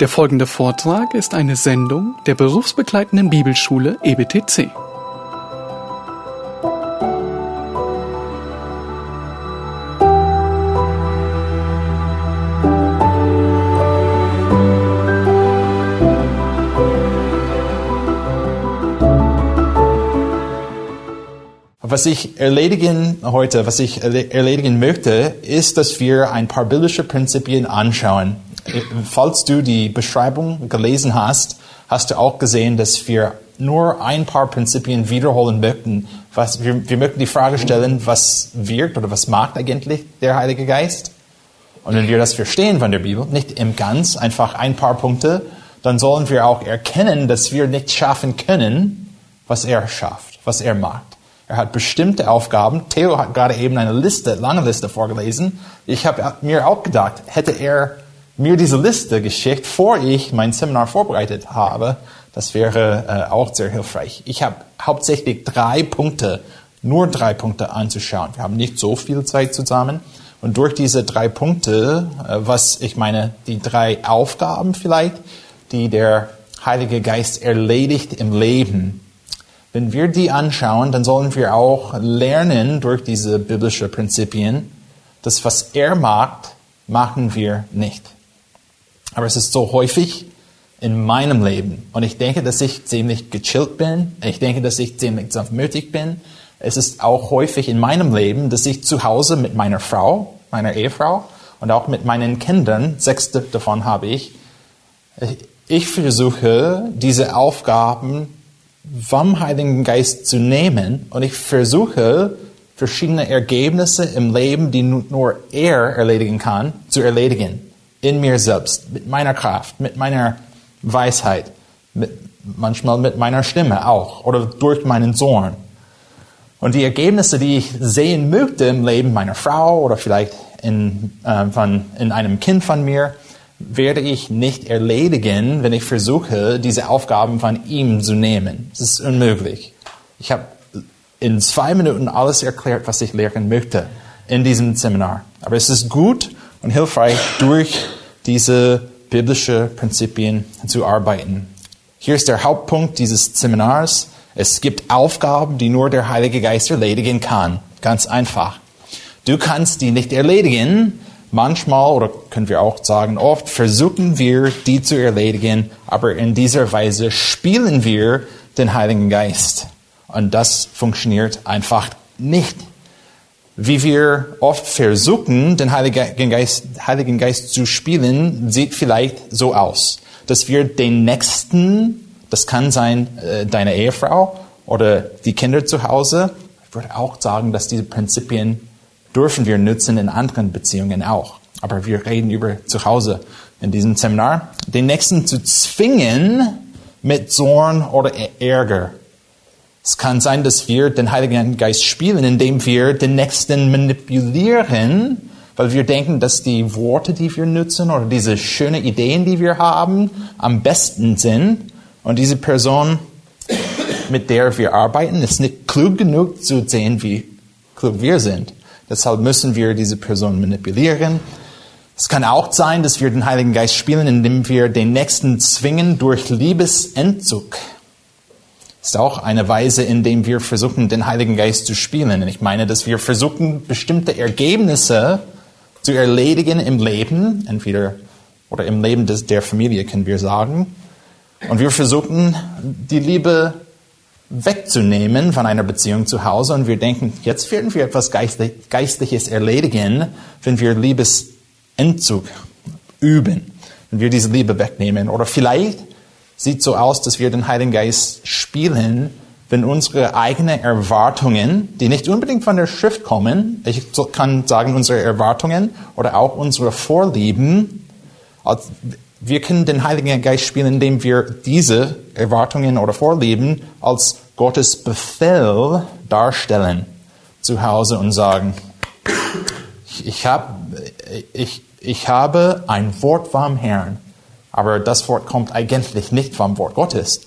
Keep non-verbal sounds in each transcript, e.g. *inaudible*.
Der folgende Vortrag ist eine Sendung der berufsbegleitenden Bibelschule EBTC. Was ich erledigen heute, was ich erle- erledigen möchte, ist, dass wir ein paar biblische Prinzipien anschauen. Falls du die Beschreibung gelesen hast, hast du auch gesehen, dass wir nur ein paar Prinzipien wiederholen möchten. Was, wir, wir möchten die Frage stellen, was wirkt oder was macht eigentlich der Heilige Geist? Und wenn wir das verstehen von der Bibel, nicht im Ganz, einfach ein paar Punkte, dann sollen wir auch erkennen, dass wir nicht schaffen können, was er schafft, was er macht. Er hat bestimmte Aufgaben. Theo hat gerade eben eine Liste, lange Liste vorgelesen. Ich habe mir auch gedacht, hätte er mir diese Liste geschickt, vor ich mein Seminar vorbereitet habe, das wäre äh, auch sehr hilfreich. Ich habe hauptsächlich drei Punkte, nur drei Punkte anzuschauen. Wir haben nicht so viel Zeit zusammen. Und durch diese drei Punkte, äh, was ich meine, die drei Aufgaben vielleicht, die der Heilige Geist erledigt im Leben, wenn wir die anschauen, dann sollen wir auch lernen durch diese biblischen Prinzipien, dass was er macht, machen wir nicht. Aber es ist so häufig in meinem Leben. Und ich denke, dass ich ziemlich gechillt bin. Ich denke, dass ich ziemlich sanftmütig bin. Es ist auch häufig in meinem Leben, dass ich zu Hause mit meiner Frau, meiner Ehefrau und auch mit meinen Kindern, sechs davon habe ich, ich versuche, diese Aufgaben vom Heiligen Geist zu nehmen und ich versuche, verschiedene Ergebnisse im Leben, die nur er erledigen kann, zu erledigen. In mir selbst, mit meiner Kraft, mit meiner Weisheit, mit, manchmal mit meiner Stimme auch oder durch meinen Sohn. Und die Ergebnisse, die ich sehen möchte im Leben meiner Frau oder vielleicht in, äh, von, in einem Kind von mir, werde ich nicht erledigen, wenn ich versuche, diese Aufgaben von ihm zu nehmen. Das ist unmöglich. Ich habe in zwei Minuten alles erklärt, was ich lehren möchte in diesem Seminar. Aber es ist gut und hilfreich, durch diese biblischen Prinzipien zu arbeiten. Hier ist der Hauptpunkt dieses Seminars. Es gibt Aufgaben, die nur der Heilige Geist erledigen kann. Ganz einfach. Du kannst die nicht erledigen, Manchmal, oder können wir auch sagen, oft versuchen wir, die zu erledigen, aber in dieser Weise spielen wir den Heiligen Geist. Und das funktioniert einfach nicht. Wie wir oft versuchen, den Heiligen Geist, Heiligen Geist zu spielen, sieht vielleicht so aus, dass wir den Nächsten, das kann sein äh, deine Ehefrau oder die Kinder zu Hause, ich würde auch sagen, dass diese Prinzipien dürfen wir nutzen in anderen Beziehungen auch. Aber wir reden über zu Hause in diesem Seminar. Den Nächsten zu zwingen mit Zorn oder Ärger. Es kann sein, dass wir den Heiligen Geist spielen, indem wir den Nächsten manipulieren, weil wir denken, dass die Worte, die wir nutzen oder diese schönen Ideen, die wir haben, am besten sind. Und diese Person, mit der wir arbeiten, ist nicht klug genug zu sehen, wie klug wir sind. Deshalb müssen wir diese Person manipulieren. Es kann auch sein, dass wir den Heiligen Geist spielen, indem wir den Nächsten zwingen durch Liebesentzug. Ist auch eine Weise, in dem wir versuchen, den Heiligen Geist zu spielen. Und ich meine, dass wir versuchen, bestimmte Ergebnisse zu erledigen im Leben, entweder oder im Leben des, der Familie, können wir sagen. Und wir versuchen, die Liebe wegzunehmen von einer Beziehung zu Hause und wir denken, jetzt werden wir etwas Geistliches erledigen, wenn wir Liebesentzug üben, wenn wir diese Liebe wegnehmen. Oder vielleicht sieht so aus, dass wir den Heiligen Geist spielen, wenn unsere eigenen Erwartungen, die nicht unbedingt von der Schrift kommen, ich kann sagen unsere Erwartungen oder auch unsere Vorlieben, wir können den Heiligen Geist spielen, indem wir diese Erwartungen oder Vorlieben als Gottes Befehl darstellen zu Hause und sagen, ich, hab, ich, ich habe ein Wort vom Herrn, aber das Wort kommt eigentlich nicht vom Wort Gottes.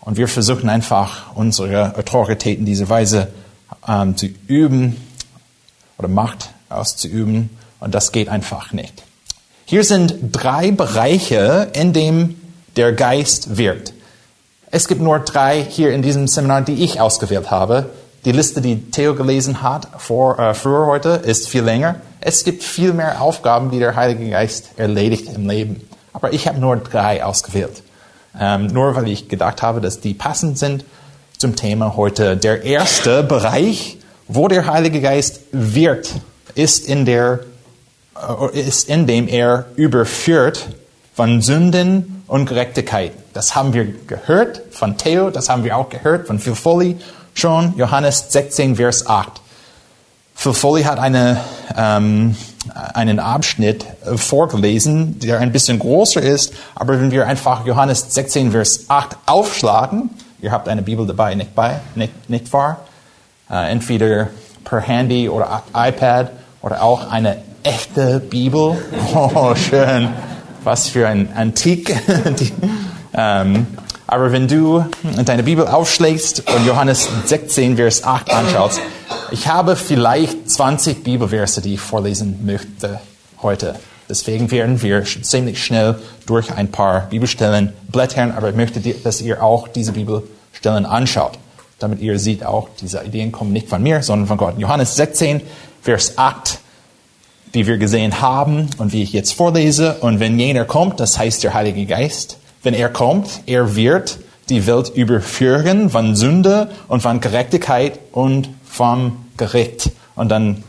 Und wir versuchen einfach, unsere Autorität in dieser Weise ähm, zu üben oder Macht auszuüben. Und das geht einfach nicht. Hier sind drei Bereiche, in dem der Geist wirkt. Es gibt nur drei hier in diesem Seminar, die ich ausgewählt habe. Die Liste, die Theo gelesen hat vor, äh, früher heute, ist viel länger. Es gibt viel mehr Aufgaben, die der Heilige Geist erledigt im Leben. Aber ich habe nur drei ausgewählt. Ähm, nur weil ich gedacht habe, dass die passend sind zum Thema heute. Der erste Bereich, wo der Heilige Geist wirkt, ist in, der, äh, ist in dem er überführt von Sünden und Gerechtigkeit. Das haben wir gehört von Theo, das haben wir auch gehört von Phil Foley schon, Johannes 16, Vers 8. Phil Foley hat eine, ähm, einen Abschnitt äh, vorgelesen, der ein bisschen größer ist, aber wenn wir einfach Johannes 16, Vers 8 aufschlagen, ihr habt eine Bibel dabei, nicht, bei, nicht, nicht wahr? Äh, entweder per Handy oder iPad oder auch eine echte Bibel. *laughs* Oh, schön. Was für ein Antik. *laughs* Ähm, aber wenn du deine Bibel aufschlägst und Johannes 16, Vers 8 anschaust, ich habe vielleicht 20 Bibelverse, die ich vorlesen möchte heute. Deswegen werden wir ziemlich schnell durch ein paar Bibelstellen blättern, aber ich möchte, dass ihr auch diese Bibelstellen anschaut, damit ihr seht auch, diese Ideen kommen nicht von mir, sondern von Gott. Johannes 16, Vers 8, die wir gesehen haben und wie ich jetzt vorlese. Und wenn jener kommt, das heißt der Heilige Geist, wenn er kommt, er wird die Welt überführen von Sünde und von Gerechtigkeit und vom Gericht. Und dann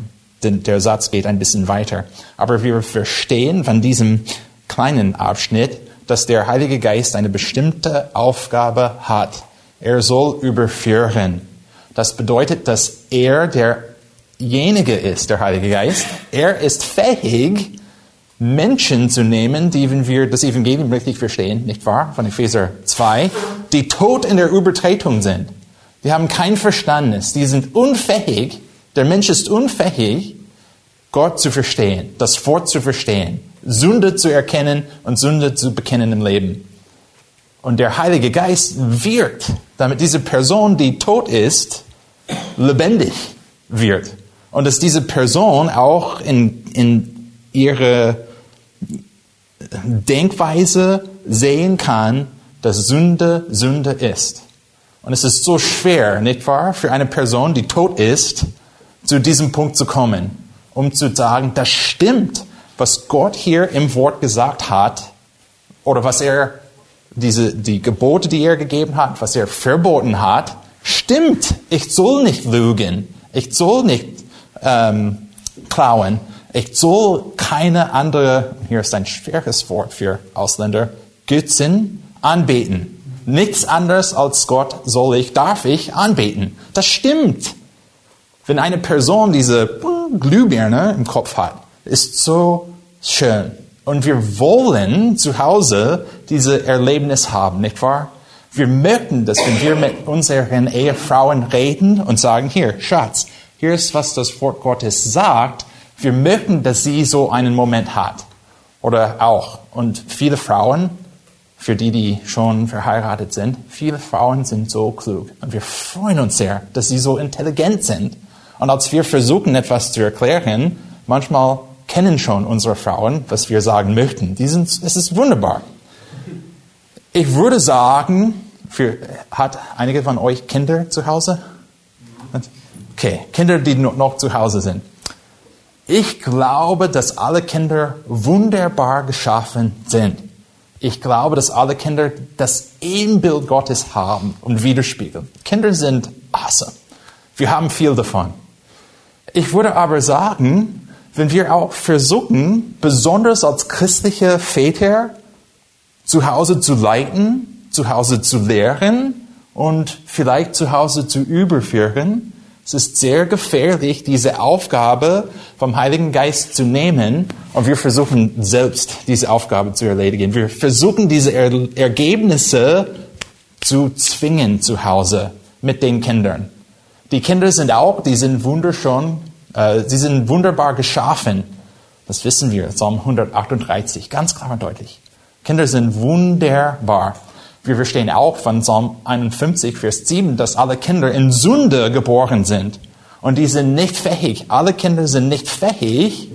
der Satz geht ein bisschen weiter. Aber wir verstehen von diesem kleinen Abschnitt, dass der Heilige Geist eine bestimmte Aufgabe hat. Er soll überführen. Das bedeutet, dass er derjenige ist, der Heilige Geist. Er ist fähig, Menschen zu nehmen, die, wenn wir das Evangelium richtig verstehen, nicht wahr, von Epheser 2, die tot in der Übertretung sind. Die haben kein Verstandnis, die sind unfähig, der Mensch ist unfähig, Gott zu verstehen, das Wort zu verstehen, Sünde zu erkennen und Sünde zu bekennen im Leben. Und der Heilige Geist wirkt, damit diese Person, die tot ist, lebendig wird. Und dass diese Person auch in, in ihre Denkweise sehen kann, dass Sünde Sünde ist. Und es ist so schwer, nicht wahr, für eine Person, die tot ist, zu diesem Punkt zu kommen, um zu sagen, das stimmt, was Gott hier im Wort gesagt hat, oder was er, diese, die Gebote, die er gegeben hat, was er verboten hat, stimmt. Ich soll nicht lügen. Ich soll nicht ähm, klauen. Ich soll keine andere, hier ist ein schweres Wort für Ausländer, Götzen anbeten. Nichts anderes als Gott soll ich, darf ich anbeten. Das stimmt. Wenn eine Person diese Glühbirne im Kopf hat, ist so schön. Und wir wollen zu Hause diese Erlebnis haben, nicht wahr? Wir möchten, dass wenn wir mit unseren Ehefrauen reden und sagen, hier, Schatz, hier ist, was das Wort Gottes sagt, wir möchten, dass sie so einen Moment hat. Oder auch. Und viele Frauen, für die, die schon verheiratet sind, viele Frauen sind so klug. Und wir freuen uns sehr, dass sie so intelligent sind. Und als wir versuchen, etwas zu erklären, manchmal kennen schon unsere Frauen, was wir sagen möchten. Die sind, es ist wunderbar. Ich würde sagen, für, hat einige von euch Kinder zu Hause? Okay, Kinder, die noch zu Hause sind. Ich glaube, dass alle Kinder wunderbar geschaffen sind. Ich glaube, dass alle Kinder das Ebenbild Gottes haben und widerspiegeln. Kinder sind awesome. Wir haben viel davon. Ich würde aber sagen, wenn wir auch versuchen, besonders als christliche Väter zu Hause zu leiten, zu Hause zu lehren und vielleicht zu Hause zu überführen, es ist sehr gefährlich, diese Aufgabe vom Heiligen Geist zu nehmen und wir versuchen selbst diese Aufgabe zu erledigen. Wir versuchen diese er Ergebnisse zu zwingen zu Hause mit den Kindern. Die Kinder sind auch, die sind wunderschön, äh, sie sind wunderbar geschaffen. Das wissen wir, Psalm 138, ganz klar und deutlich. Kinder sind wunderbar. Wir verstehen auch von Psalm 51, Vers 7, dass alle Kinder in Sünde geboren sind. Und die sind nicht fähig, alle Kinder sind nicht fähig,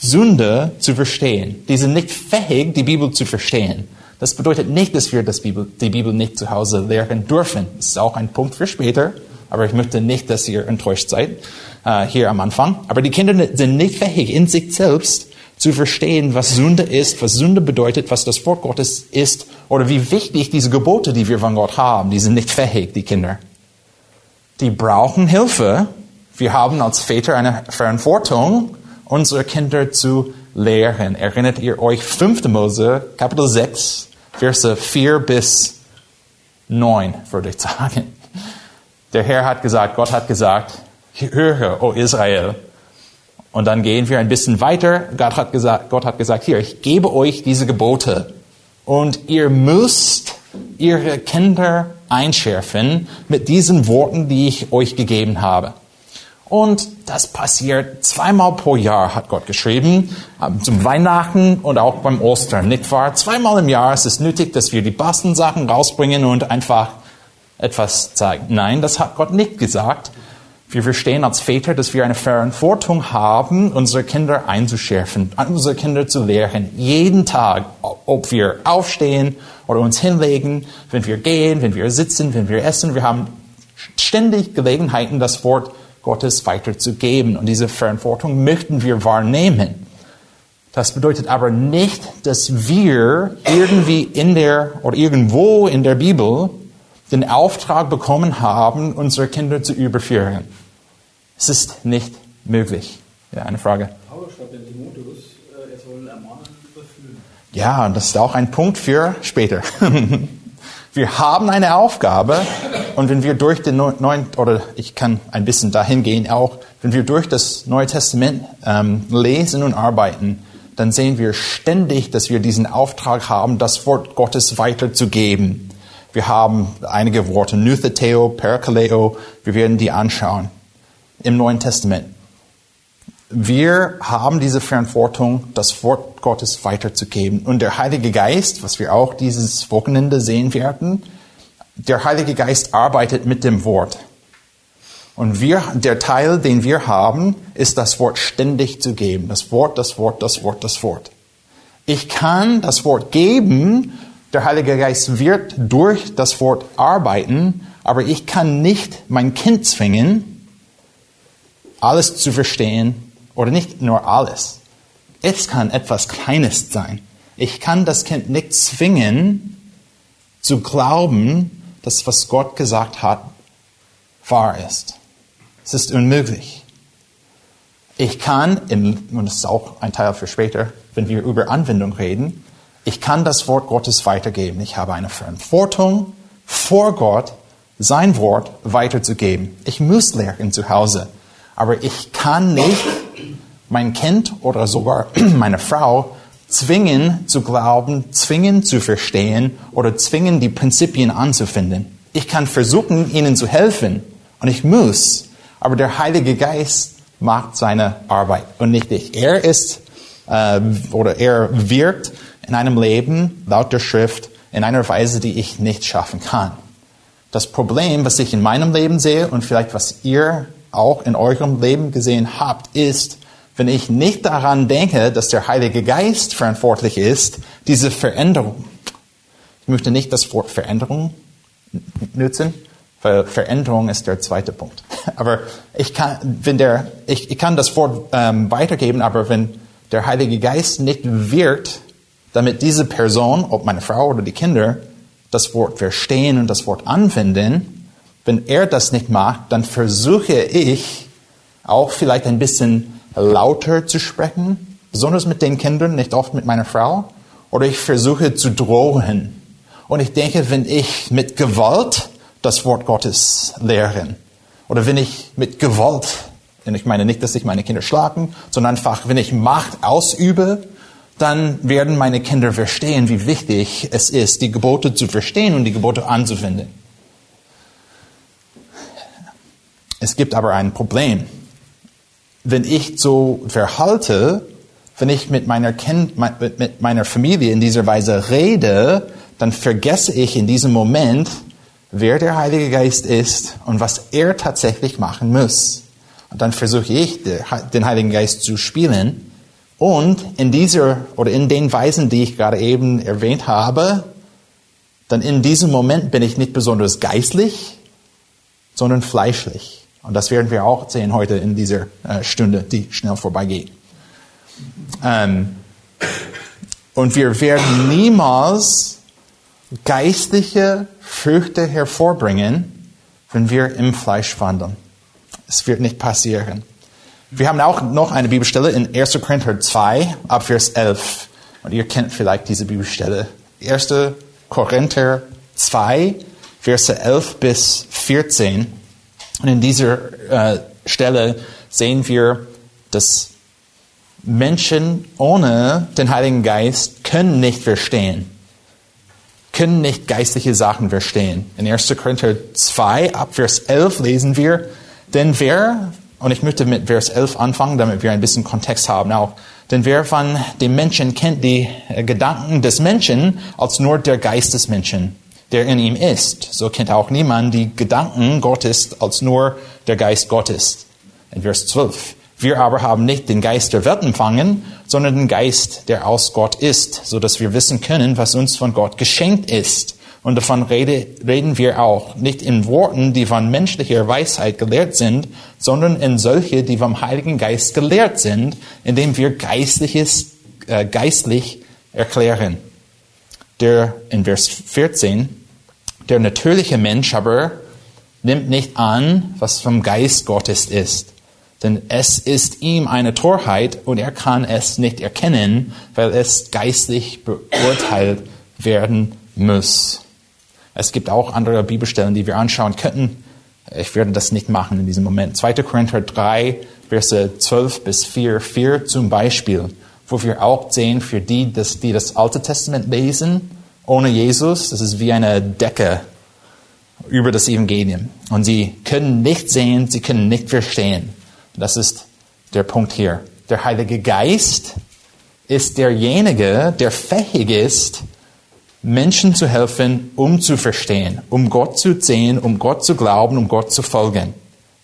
Sünde zu verstehen. Die sind nicht fähig, die Bibel zu verstehen. Das bedeutet nicht, dass wir das Bibel, die Bibel nicht zu Hause lehren dürfen. Das ist auch ein Punkt für später. Aber ich möchte nicht, dass ihr enttäuscht seid äh, hier am Anfang. Aber die Kinder sind nicht fähig, in sich selbst zu verstehen, was Sünde ist, was Sünde bedeutet, was das Wort Gottes ist oder wie wichtig diese Gebote, die wir von Gott haben, die sind nicht fähig, die Kinder. Die brauchen Hilfe. Wir haben als Väter eine Verantwortung, unsere Kinder zu lehren. Erinnert ihr euch 5. Mose, Kapitel 6, Verse 4 bis 9, würde ich sagen. Der Herr hat gesagt, Gott hat gesagt, höre, o Israel. Und dann gehen wir ein bisschen weiter. Gott hat gesagt, Gott hat gesagt, hier, ich gebe euch diese Gebote. Und ihr müsst ihre Kinder einschärfen mit diesen Worten, die ich euch gegeben habe. Und das passiert zweimal pro Jahr, hat Gott geschrieben, zum Weihnachten und auch beim Ostern, nicht wahr? Zweimal im Jahr ist es nötig, dass wir die Bastensachen rausbringen und einfach etwas zeigen. Nein, das hat Gott nicht gesagt. Wir verstehen als Väter, dass wir eine Verantwortung haben, unsere Kinder einzuschärfen, unsere Kinder zu lehren. Jeden Tag, ob wir aufstehen oder uns hinlegen, wenn wir gehen, wenn wir sitzen, wenn wir essen. Wir haben ständig Gelegenheiten, das Wort Gottes weiterzugeben. Und diese Verantwortung möchten wir wahrnehmen. Das bedeutet aber nicht, dass wir irgendwie in der oder irgendwo in der Bibel den Auftrag bekommen haben, unsere Kinder zu überführen. Es ist nicht möglich. Ja, eine Frage. Paulus schreibt in Timotheus, äh, er soll ermahnen überführen. Ja, das ist auch ein Punkt für später. *laughs* wir haben eine Aufgabe und wenn wir durch den neuen, oder ich kann ein bisschen dahin gehen auch, wenn wir durch das Neue Testament ähm, lesen und arbeiten, dann sehen wir ständig, dass wir diesen Auftrag haben, das Wort Gottes weiterzugeben. Wir haben einige Worte, Nutheteo, Parakaleo, wir werden die anschauen im Neuen Testament. Wir haben diese Verantwortung, das Wort Gottes weiterzugeben. Und der Heilige Geist, was wir auch dieses Wochenende sehen werden, der Heilige Geist arbeitet mit dem Wort. Und wir, der Teil, den wir haben, ist das Wort ständig zu geben. Das Wort, das Wort, das Wort, das Wort. Ich kann das Wort geben der Heilige Geist wird durch das Wort arbeiten, aber ich kann nicht mein Kind zwingen, alles zu verstehen oder nicht nur alles. Es kann etwas Kleines sein. Ich kann das Kind nicht zwingen, zu glauben, dass was Gott gesagt hat, wahr ist. Es ist unmöglich. Ich kann, und das ist auch ein Teil für später, wenn wir über Anwendung reden, ich kann das Wort Gottes weitergeben. Ich habe eine Verantwortung vor Gott, sein Wort weiterzugeben. Ich muss lernen zu Hause. Aber ich kann nicht mein Kind oder sogar *clears throat* meine Frau zwingen zu glauben, zwingen zu verstehen oder zwingen die Prinzipien anzufinden. Ich kann versuchen, ihnen zu helfen und ich muss, aber der Heilige Geist macht seine Arbeit und nicht ich. Er ist äh, oder er wirkt in einem Leben laut der Schrift in einer Weise, die ich nicht schaffen kann. Das Problem, was ich in meinem Leben sehe und vielleicht was ihr auch in eurem Leben gesehen habt, ist, wenn ich nicht daran denke, dass der Heilige Geist verantwortlich ist, diese Veränderung. Ich möchte nicht das Wort Veränderung nutzen, weil Veränderung ist der zweite Punkt. *laughs* Aber ich kann, wenn der, ich, ich kann das Wort ähm, weitergeben, aber wenn der Heilige Geist nicht wirkt damit diese Person, ob meine Frau oder die Kinder, das Wort verstehen und das Wort anwenden. Wenn er das nicht macht, dann versuche ich auch vielleicht ein bisschen lauter zu sprechen, besonders mit den Kindern, nicht oft mit meiner Frau. Oder ich versuche zu drohen. Und ich denke, wenn ich mit Gewalt das Wort Gottes lehre, oder wenn ich mit Gewalt, und ich meine nicht, dass ich meine Kinder schlagen, sondern einfach, wenn ich Macht ausübe, dann werden meine Kinder verstehen, wie wichtig es ist, die Gebote zu verstehen und die Gebote anzuwenden. Es gibt aber ein Problem. Wenn ich so verhalte, wenn ich mit meiner, kind, mit meiner Familie in dieser Weise rede, dann vergesse ich in diesem Moment, wer der Heilige Geist ist und was er tatsächlich machen muss. Und dann versuche ich, den Heiligen Geist zu spielen Und in dieser oder in den Weisen, die ich gerade eben erwähnt habe, dann in diesem Moment bin ich nicht besonders geistlich, sondern fleischlich. Und das werden wir auch sehen heute in dieser äh, Stunde, die schnell vorbeigeht. Ähm, und wir werden niemals geistliche Früchte hervorbringen, wenn wir im Fleisch wandeln. Es wird nicht passieren. Wir haben auch noch eine Bibelstelle in 1. Korinther 2, ab Vers 11. Und ihr kennt vielleicht diese Bibelstelle. 1. Korinther 2, Verse 11 bis 14. Und in dieser äh, Stelle sehen wir, dass Menschen ohne den Heiligen Geist können nicht verstehen, können nicht geistliche Sachen verstehen. In 1. Korinther 2, ab Vers 11 lesen wir, denn wer, und ich möchte mit Vers 11 anfangen, damit wir ein bisschen Kontext haben auch, denn wer von dem Menschen kennt die äh, Gedanken des Menschen als nur der Geist des Menschen, der in ihm ist. So kennt auch niemand die Gedanken Gottes als nur der Geist Gottes. In Vers 12. Wir aber haben nicht den Geist der Welt empfangen, sondern den Geist, der aus Gott ist, so dass wir wissen können, was uns von Gott geschenkt ist. Und davon rede, reden wir auch nicht in Worten, die von menschlicher Weisheit gelehrt sind, sondern in solche, die vom Heiligen Geist gelehrt sind, indem wir Geistliches äh, geistlich erklären. Der in Vers 14, der natürliche Mensch aber nimmt nicht an, was vom Geist Gottes ist. Denn es ist ihm eine Torheit und er kann es nicht erkennen, weil es geistlich beurteilt werden muss. Es gibt auch andere Bibelstellen, die wir anschauen könnten. Ich werde das nicht machen in diesem Moment. 2. Korinther 3, Verse 12 bis 4, 4 zum Beispiel, wo wir auch sehen, für die, die das Alte Testament lesen, ohne Jesus, das ist wie eine Decke über das Evangelium. Und sie können nicht sehen, sie können nicht verstehen. Das ist der Punkt hier. Der Heilige Geist ist derjenige, der fähig ist, Menschen zu helfen, um zu verstehen, um Gott zu sehen, um Gott zu glauben, um Gott zu folgen.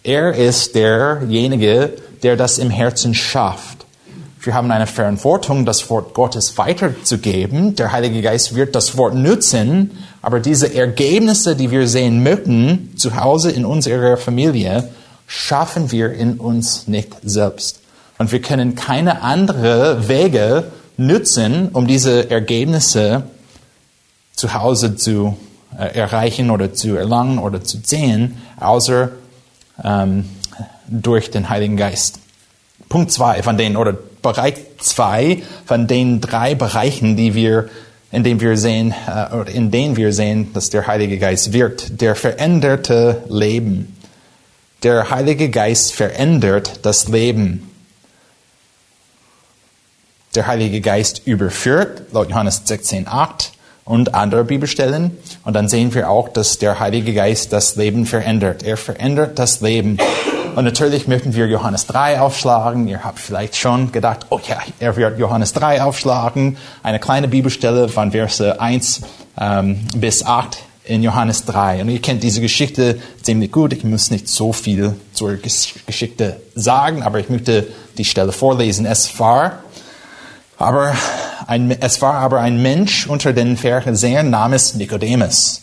Er ist derjenige, der das im Herzen schafft. Wir haben eine Verantwortung, das Wort Gottes weiterzugeben. Der Heilige Geist wird das Wort nutzen, aber diese Ergebnisse, die wir sehen möchten, zu Hause in unserer Familie, schaffen wir in uns nicht selbst. Und wir können keine andere Wege nutzen, um diese Ergebnisse zu Hause zu äh, erreichen oder zu erlangen oder zu sehen, außer ähm, durch den Heiligen Geist. Punkt zwei von den, oder Bereich zwei von den drei Bereichen, die wir, in denen wir sehen, äh, in denen wir sehen, dass der Heilige Geist wirkt. Der veränderte Leben. Der Heilige Geist verändert das Leben. Der Heilige Geist überführt, laut Johannes 16, 8, und andere Bibelstellen. Und dann sehen wir auch, dass der Heilige Geist das Leben verändert. Er verändert das Leben. Und natürlich möchten wir Johannes 3 aufschlagen. Ihr habt vielleicht schon gedacht, oh ja, er wird Johannes 3 aufschlagen. Eine kleine Bibelstelle von Verse 1 ähm, bis 8 in Johannes 3. Und ihr kennt diese Geschichte ziemlich gut. Ich muss nicht so viel zur Geschichte sagen, aber ich möchte die Stelle vorlesen. Es war aber ein, es war aber ein Mensch unter den Pharisäern namens Nikodemus,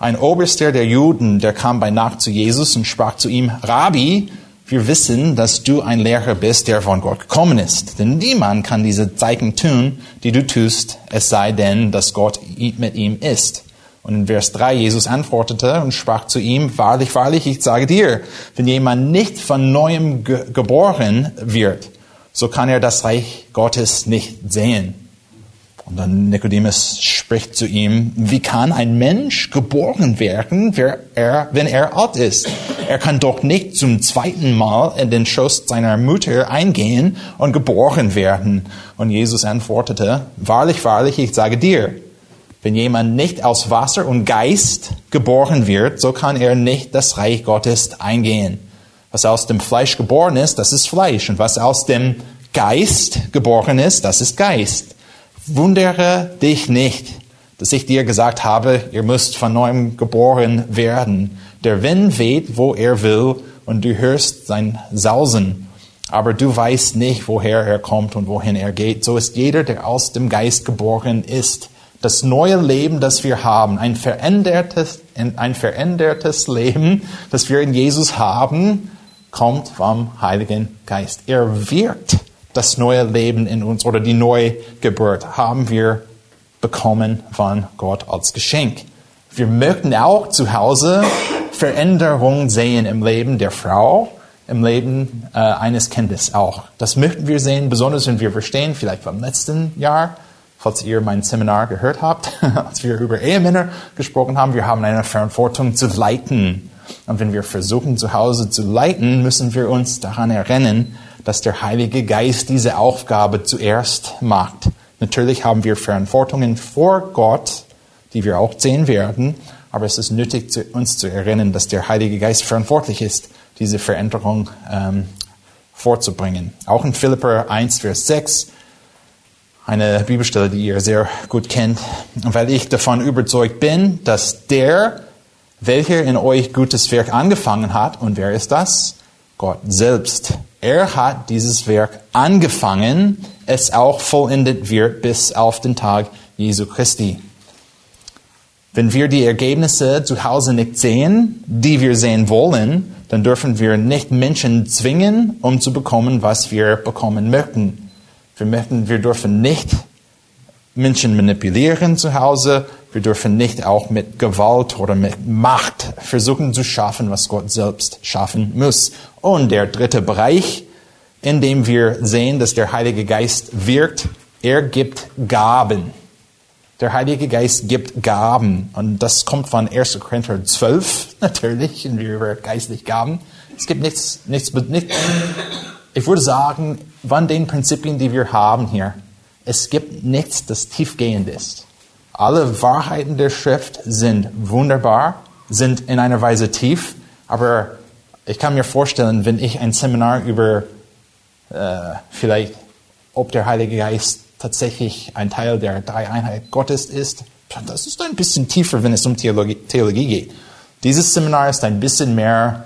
ein Oberster der Juden, der kam bei Nacht zu Jesus und sprach zu ihm, Rabbi, wir wissen, dass du ein Lehrer bist, der von Gott gekommen ist. Denn niemand kann diese Zeichen tun, die du tust, es sei denn, dass Gott mit ihm ist. Und in Vers 3 Jesus antwortete und sprach zu ihm, wahrlich, wahrlich, ich sage dir, wenn jemand nicht von neuem ge geboren wird, so kann er das Reich Gottes nicht sehen. Und dann Nikodemus spricht zu ihm, wie kann ein Mensch geboren werden, wenn er alt ist? Er kann doch nicht zum zweiten Mal in den Schoß seiner Mutter eingehen und geboren werden. Und Jesus antwortete, wahrlich, wahrlich, ich sage dir, wenn jemand nicht aus Wasser und Geist geboren wird, so kann er nicht das Reich Gottes eingehen. Was aus dem Fleisch geboren ist, das ist Fleisch. Und was aus dem Geist geboren ist, das ist Geist. Wundere dich nicht, dass ich dir gesagt habe, ihr müsst von neuem geboren werden. Der Wind weht, wo er will, und du hörst sein Sausen, aber du weißt nicht, woher er kommt und wohin er geht. So ist jeder, der aus dem Geist geboren ist. Das neue Leben, das wir haben, ein verändertes, ein verändertes Leben, das wir in Jesus haben, kommt vom Heiligen Geist. Er wirkt das neue Leben in uns oder die Neugeburt haben wir bekommen von Gott als Geschenk. Wir möchten auch zu Hause Veränderungen sehen im Leben der Frau, im Leben äh, eines Kindes auch. Das möchten wir sehen, besonders wenn wir verstehen, vielleicht vom letzten Jahr, falls ihr mein Seminar gehört habt, *laughs* als wir über Ehemänner gesprochen haben, wir haben eine Verantwortung zu leiten. Und wenn wir versuchen, zu Hause zu leiten, müssen wir uns daran erinnern, dass der Heilige Geist diese Aufgabe zuerst macht. Natürlich haben wir Verantwortungen vor Gott, die wir auch sehen werden, aber es ist nötig, uns zu erinnern, dass der Heilige Geist verantwortlich ist, diese Veränderung ähm, vorzubringen. Auch in Philipper 1, Vers 6, eine Bibelstelle, die ihr sehr gut kennt, weil ich davon überzeugt bin, dass der, welcher in euch gutes Werk angefangen hat, und wer ist das? Gott selbst. Er hat dieses Werk angefangen, es auch vollendet wird bis auf den Tag Jesu Christi. Wenn wir die Ergebnisse zu Hause nicht sehen, die wir sehen wollen, dann dürfen wir nicht Menschen zwingen, um zu bekommen, was wir bekommen möchten. Wir möchten, wir dürfen nicht Menschen manipulieren zu Hause. Wir dürfen nicht auch mit Gewalt oder mit Macht versuchen zu schaffen, was Gott selbst schaffen muss. Und der dritte Bereich, in dem wir sehen, dass der Heilige Geist wirkt, er gibt Gaben. Der Heilige Geist gibt Gaben. Und das kommt von 1. Korinther 12, *laughs* natürlich, wenn wir über geistlich Gaben. Es gibt nichts, nichts, nicht, ich würde sagen, von den Prinzipien, die wir haben hier, es gibt nichts, das tiefgehend ist. Alle Wahrheiten der Schrift sind wunderbar, sind in einer Weise tief, aber ich kann mir vorstellen, wenn ich ein Seminar über äh, vielleicht, ob der Heilige Geist tatsächlich ein Teil der Dreieinheit Gottes ist, das ist ein bisschen tiefer, wenn es um Theologie, Theologie geht. Dieses Seminar ist ein bisschen mehr,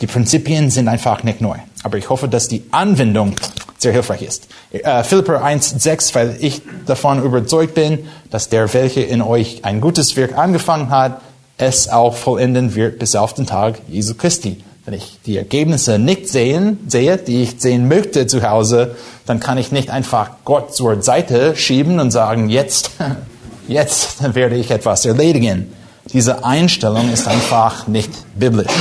die Prinzipien sind einfach nicht neu. Aber ich hoffe, dass die Anwendung sehr hilfreich ist. Äh, Philipper 1,6, weil ich davon überzeugt bin, dass der, welcher in euch ein gutes Werk angefangen hat, es auch vollenden wird bis auf den Tag Jesu Christi. Wenn ich die Ergebnisse nicht sehen, sehe, die ich sehen möchte zu Hause, dann kann ich nicht einfach Gott zur Seite schieben und sagen, jetzt, *laughs* jetzt werde ich etwas erledigen. Diese Einstellung ist einfach nicht biblisch.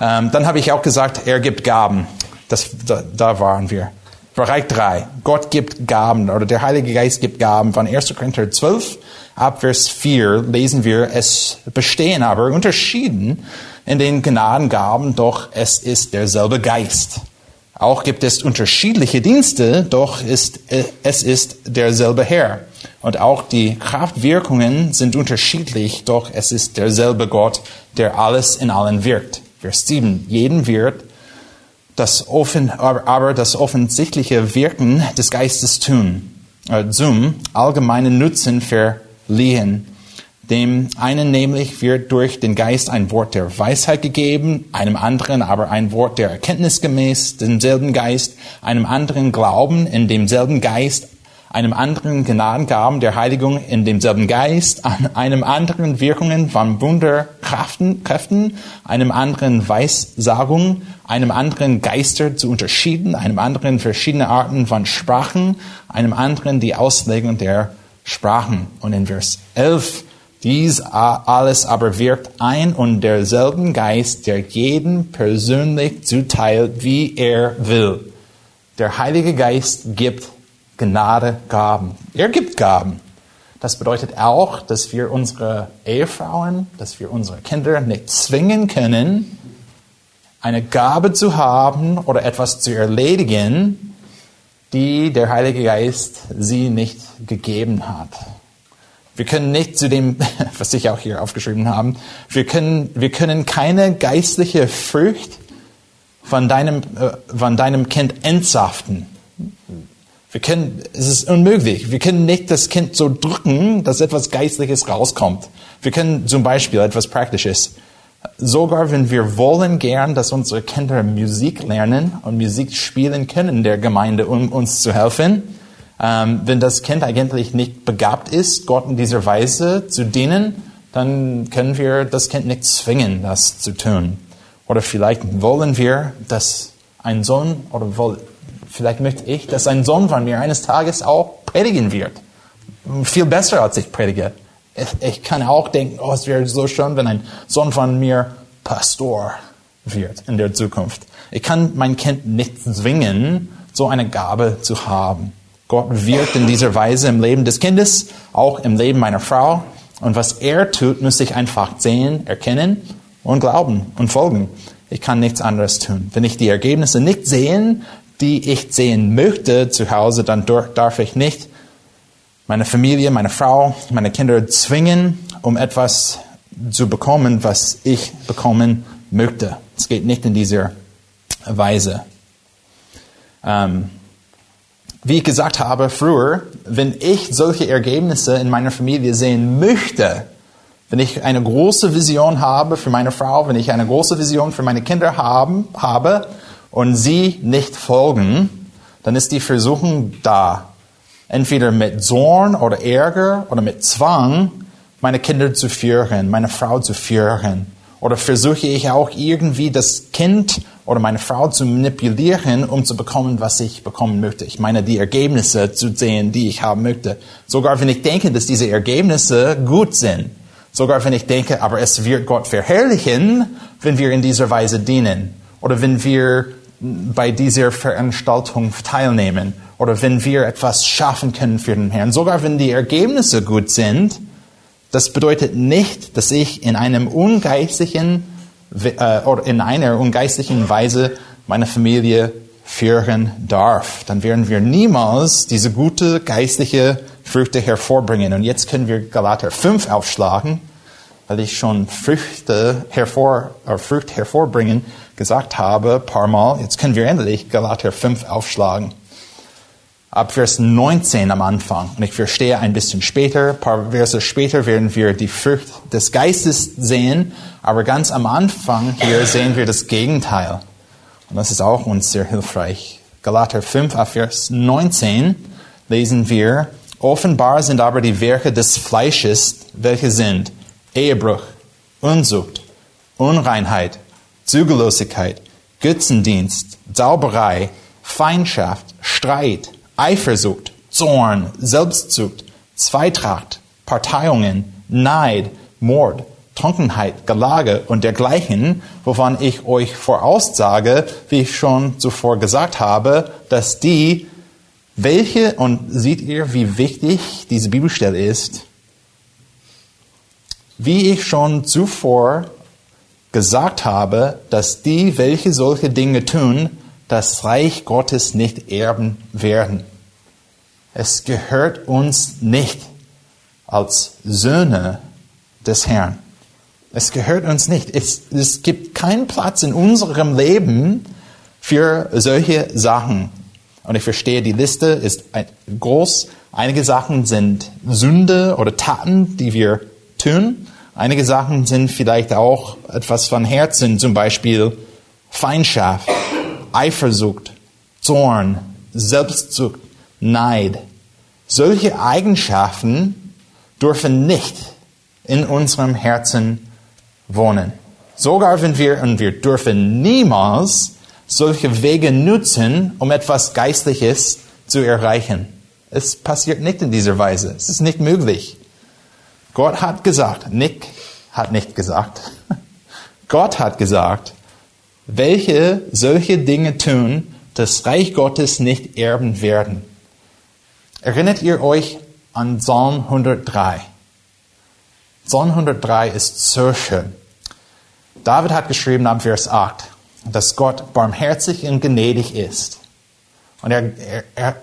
Ähm, dann habe ich auch gesagt, er gibt Gaben. Das, da, da waren wir. Bereich 3. Gott gibt Gaben oder der Heilige Geist gibt Gaben. Von 1. Korinther 12 ab Vers 4 lesen wir, es bestehen aber Unterschieden in den Gnadengaben, doch es ist derselbe Geist. Auch gibt es unterschiedliche Dienste, doch ist, es ist derselbe Herr. Und auch die Kraftwirkungen sind unterschiedlich, doch es ist derselbe Gott, der alles in allen wirkt. Vers 7. Jeden wird das offen, aber das offensichtliche Wirken des Geistes tun, äh, zum allgemeinen Nutzen verliehen. Dem einen nämlich wird durch den Geist ein Wort der Weisheit gegeben, einem anderen aber ein Wort der Erkenntnis gemäß demselben Geist, einem anderen Glauben in demselben Geist, einem anderen Gnadengaben der Heiligung in demselben Geist, an einem anderen Wirkungen von Wunderkräften, Kräften, einem anderen Weissagung, einem anderen Geister zu unterschieden, einem anderen verschiedene Arten von Sprachen, einem anderen die Auslegung der Sprachen. Und in Vers 11 dies alles aber wirkt ein und derselben Geist, der jeden persönlich zuteilt, wie er will. Der Heilige Geist gibt Gnade Gaben. Er gibt Gaben. Das bedeutet auch, dass wir unsere Ehefrauen, dass wir unsere Kinder nicht zwingen können, eine Gabe zu haben oder etwas zu erledigen, die der Heilige Geist sie nicht gegeben hat. Wir können nicht zu dem, *laughs* was ich auch hier aufgeschrieben habe, wir können, wir können keine geistliche Frucht von deinem, äh, von deinem Kind entsaften. Wir können, es ist unmöglich. Wir können nicht das Kind so drücken, dass etwas Geistliches rauskommt. Wir können zum Beispiel etwas Praktisches. Sogar wenn wir wollen gern, dass unsere Kinder Musik lernen und Musik spielen können in der Gemeinde, um uns zu helfen, ähm, wenn das Kind eigentlich nicht begabt ist, Gott in dieser Weise zu dienen, dann können wir das Kind nicht zwingen, das zu tun. Oder vielleicht wollen wir, dass ein Sohn, oder vielleicht möchte ich, dass ein Sohn von mir eines Tages auch predigen wird. Viel besser als ich predige. Ich, ich kann auch denken, oh, es wäre so schön, wenn ein Sohn von mir Pastor wird in der Zukunft. Ich kann mein Kind nicht zwingen, so eine Gabe zu haben. Gott wirkt in dieser Weise im Leben des Kindes, auch im Leben meiner Frau. Und was er tut, muss ich einfach sehen, erkennen und glauben und folgen. Ich kann nichts anderes tun. Wenn ich die Ergebnisse nicht sehen, die ich sehen möchte zu Hause, dann darf ich nicht meine Familie, meine Frau, meine Kinder zwingen, um etwas zu bekommen, was ich bekommen möchte. Es geht nicht in dieser Weise. Ähm, wie ich gesagt habe früher, wenn ich solche Ergebnisse in meiner Familie sehen möchte, wenn ich eine große Vision habe für meine Frau, wenn ich eine große Vision für meine Kinder haben, habe und sie nicht folgen, dann ist die Versuchung da, entweder mit Zorn oder Ärger oder mit Zwang meine Kinder zu führen, meine Frau zu führen. Oder versuche ich auch irgendwie das Kind oder meine Frau zu manipulieren, um zu bekommen, was ich bekommen möchte. Ich meine, die Ergebnisse zu sehen, die ich haben möchte. Sogar wenn ich denke, dass diese Ergebnisse gut sind. Sogar wenn ich denke, aber es wird Gott verherrlichen, wenn wir in dieser Weise dienen. Oder wenn wir bei dieser Veranstaltung teilnehmen. Oder wenn wir etwas schaffen können für den Herrn. Sogar wenn die Ergebnisse gut sind, das bedeutet nicht, dass ich in einem ungeistlichen äh, oder in einer ungeistlichen Weise meine Familie führen darf. Dann werden wir niemals diese gute geistliche Früchte hervorbringen. Und jetzt können wir Galater 5 aufschlagen, weil ich schon Früchte hervor, äh, Frucht hervorbringen gesagt habe, paar Mal. Jetzt können wir endlich Galater 5 aufschlagen ab Vers 19 am Anfang. Und ich verstehe ein bisschen später, ein paar Verse später werden wir die Frucht des Geistes sehen, aber ganz am Anfang hier sehen wir das Gegenteil. Und das ist auch uns sehr hilfreich. Galater 5, Vers 19 lesen wir, offenbar sind aber die Werke des Fleisches, welche sind Ehebruch, Unzucht, Unreinheit, Zügellosigkeit, Götzendienst, Zauberei, Feindschaft, Streit, Eifersucht, Zorn, Selbstsucht, Zweitracht, Parteiungen, Neid, Mord, Trunkenheit, Gelage und dergleichen, wovon ich euch voraussage, wie ich schon zuvor gesagt habe, dass die, welche, und seht ihr, wie wichtig diese Bibelstelle ist, wie ich schon zuvor gesagt habe, dass die, welche solche Dinge tun, das Reich Gottes nicht erben werden. Es gehört uns nicht als Söhne des Herrn. Es gehört uns nicht. Es, es gibt keinen Platz in unserem Leben für solche Sachen. Und ich verstehe, die Liste ist groß. Einige Sachen sind Sünde oder Taten, die wir tun. Einige Sachen sind vielleicht auch etwas von Herzen, zum Beispiel Feindschaft Eifersucht, Zorn, Selbstsucht, Neid. Solche Eigenschaften dürfen nicht in unserem Herzen wohnen. Sogar wenn wir, und wir dürfen niemals solche Wege nutzen, um etwas Geistliches zu erreichen. Es passiert nicht in dieser Weise. Es ist nicht möglich. Gott hat gesagt, Nick hat nicht gesagt. *laughs* Gott hat gesagt, welche solche Dinge tun, das Reich Gottes nicht erben werden. Erinnert ihr euch an Psalm 103? Psalm 103 ist so schön. David hat geschrieben ab Vers 8, dass Gott barmherzig und gnädig ist. Und er, er, er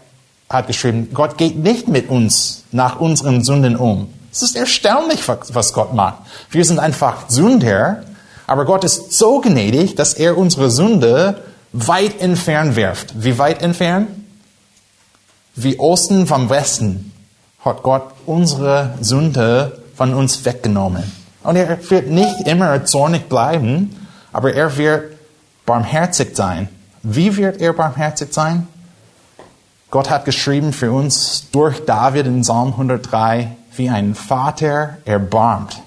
hat geschrieben, Gott geht nicht mit uns nach unseren Sünden um. Es ist erstaunlich, was Gott macht. Wir sind einfach Sünder aber Gott ist so gnädig, dass er unsere Sünde weit entfernt wirft. Wie weit entfernt? Wie Osten vom Westen hat Gott unsere Sünde von uns weggenommen. Und er wird nicht immer zornig bleiben, aber er wird barmherzig sein. Wie wird er barmherzig sein? Gott hat geschrieben für uns durch David in Psalm 103, wie ein Vater erbarmt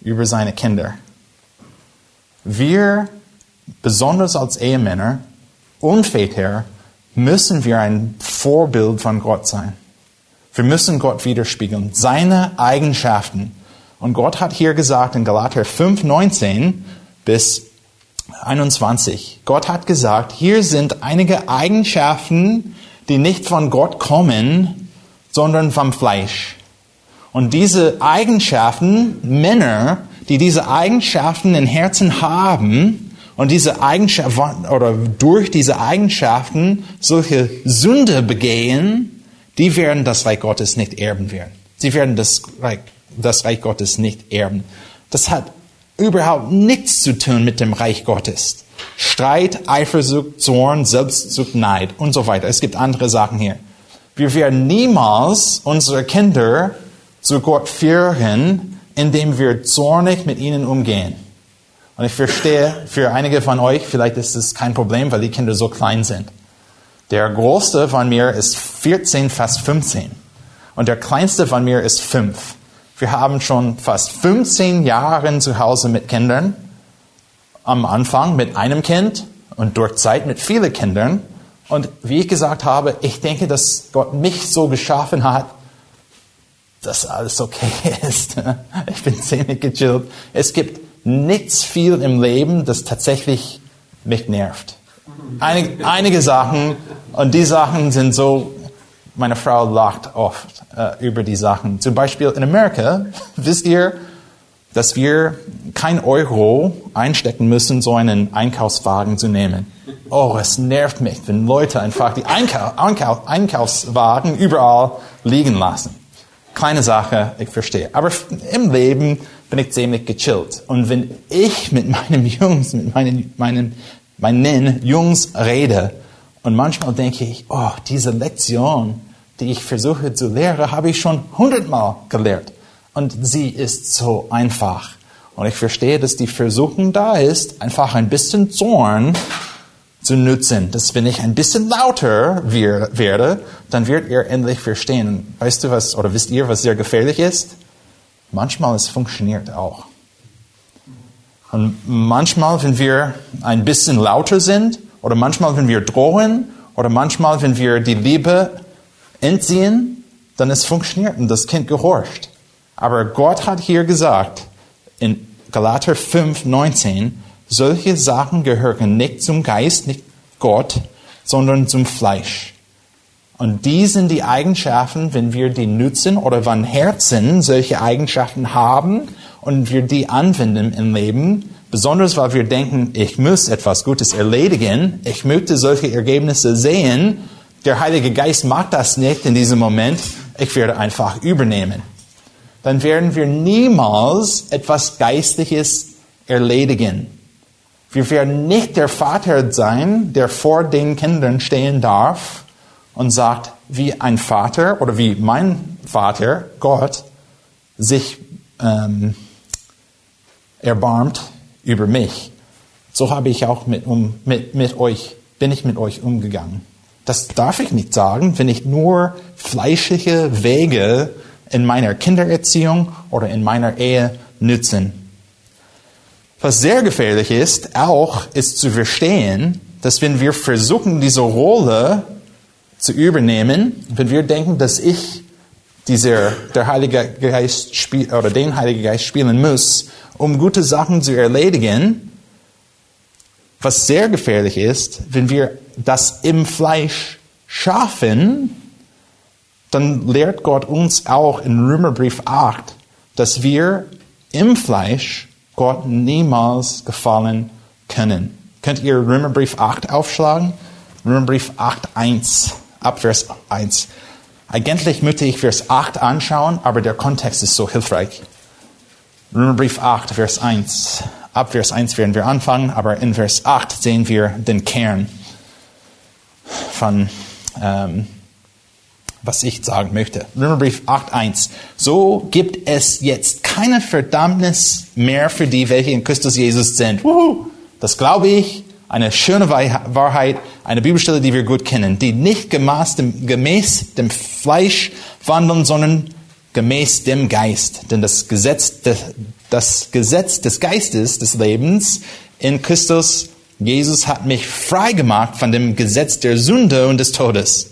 über seine Kinder. Wir, besonders als Ehemänner und Väter, müssen wir ein Vorbild von Gott sein. Wir müssen Gott widerspiegeln, seine Eigenschaften. Und Gott hat hier gesagt in Galater 5, 19 bis 21, Gott hat gesagt, hier sind einige Eigenschaften, die nicht von Gott kommen, sondern vom Fleisch. Und diese Eigenschaften, Männer, die diese Eigenschaften im Herzen haben und diese Eigenschaften oder durch diese Eigenschaften solche Sünde begehen, die werden das Reich Gottes nicht erben werden. Sie werden das Reich, das Reich Gottes nicht erben. Das hat überhaupt nichts zu tun mit dem Reich Gottes. Streit, Eifersucht, Zorn, Selbstsucht, Neid und so weiter. Es gibt andere Sachen hier. Wir werden niemals unsere Kinder zu Gott führen, indem wir zornig mit ihnen umgehen. Und ich verstehe, für einige von euch, vielleicht ist es kein Problem, weil die Kinder so klein sind. Der größte von mir ist 14, fast 15. Und der kleinste von mir ist 5. Wir haben schon fast 15 Jahre zu Hause mit Kindern. Am Anfang mit einem Kind und durch Zeit mit vielen Kindern. Und wie ich gesagt habe, ich denke, dass Gott mich so geschaffen hat, dass alles okay *laughs* ist. Ich bin ziemlich gechillt. Es gibt nichts viel im Leben, das tatsächlich mich nervt. Einige, einige Sachen, und die Sachen sind so, meine Frau lacht oft äh, über die Sachen. Zum Beispiel in Amerika, *laughs* wisst ihr, dass wir kein Euro einstecken müssen, so einen Einkaufswagen zu nehmen. Oh, es nervt mich, wenn Leute einfach die Einkau Einkau Einkaufswagen überall liegen lassen. Kleine Sache, ich verstehe. Aber im Leben bin ich ziemlich gechillt. Und wenn ich mit meinen *laughs* Jungs, mit meinen, meinen, meinen Jungs rede, und manchmal denke ich, oh, diese Lektion, die ich versuche zu lehren, habe ich schon hundertmal gelehrt. Und sie ist so einfach. Und ich verstehe, dass die Versuchung da ist, einfach ein bisschen Zorn zu nutzen. Dass wenn ich ein bisschen lauter werde, dann wird ihr endlich verstehen. Weißt du was, oder wisst ihr, was sehr gefährlich ist? Manchmal es funktioniert auch. Und manchmal, wenn wir ein bisschen lauter sind, oder manchmal, wenn wir drohen, oder manchmal, wenn wir die Liebe entziehen, dann es funktioniert und das Kind gehorcht. Aber Gott hat hier gesagt, in Galater 5, 19, solche Sachen gehören nicht zum Geist, nicht Gott, sondern zum Fleisch. Und die sind die Eigenschaften, wenn wir die nutzen oder wenn Herzen solche Eigenschaften haben und wir die anwenden im Leben, besonders weil wir denken, ich muss etwas Gutes erledigen, ich möchte solche Ergebnisse sehen, der Heilige Geist mag das nicht in diesem Moment, ich werde einfach übernehmen. Dann werden wir niemals etwas Geistliches erledigen. Wir werden nicht der Vater sein, der vor den Kindern stehen darf und sagt, wie ein Vater oder wie mein Vater, Gott, sich ähm, erbarmt über mich. So habe ich auch mit, um, mit, mit euch, bin ich mit euch umgegangen. Das darf ich nicht sagen, wenn ich nur fleischliche Wege in meiner Kindererziehung oder in meiner Ehe nützen. Was sehr gefährlich ist, auch ist zu verstehen, dass wenn wir versuchen, diese Rolle zu übernehmen, wenn wir denken, dass ich dieser, der Heilige Geist spiel, oder den Heiligen Geist spielen muss, um gute Sachen zu erledigen, was sehr gefährlich ist, wenn wir das im Fleisch schaffen, dann lehrt Gott uns auch in Römerbrief 8, dass wir im Fleisch Gott niemals gefallen können. Könnt ihr Römerbrief 8 aufschlagen? Römerbrief 8, 1, ab Vers 1. Eigentlich möchte ich Vers 8 anschauen, aber der Kontext ist so hilfreich. Römerbrief 8, Vers 1. Ab Vers 1 werden wir anfangen, aber in Vers 8 sehen wir den Kern von, ähm, was ich sagen möchte. Römerbrief 8.1. So gibt es jetzt keine Verdammnis mehr für die, welche in Christus Jesus sind. Wuhu. Das glaube ich, eine schöne Wahrheit, eine Bibelstelle, die wir gut kennen, die nicht gemäß dem, gemäß dem Fleisch wandeln, sondern gemäß dem Geist. Denn das Gesetz, das Gesetz des Geistes, des Lebens in Christus Jesus hat mich frei gemacht von dem Gesetz der Sünde und des Todes.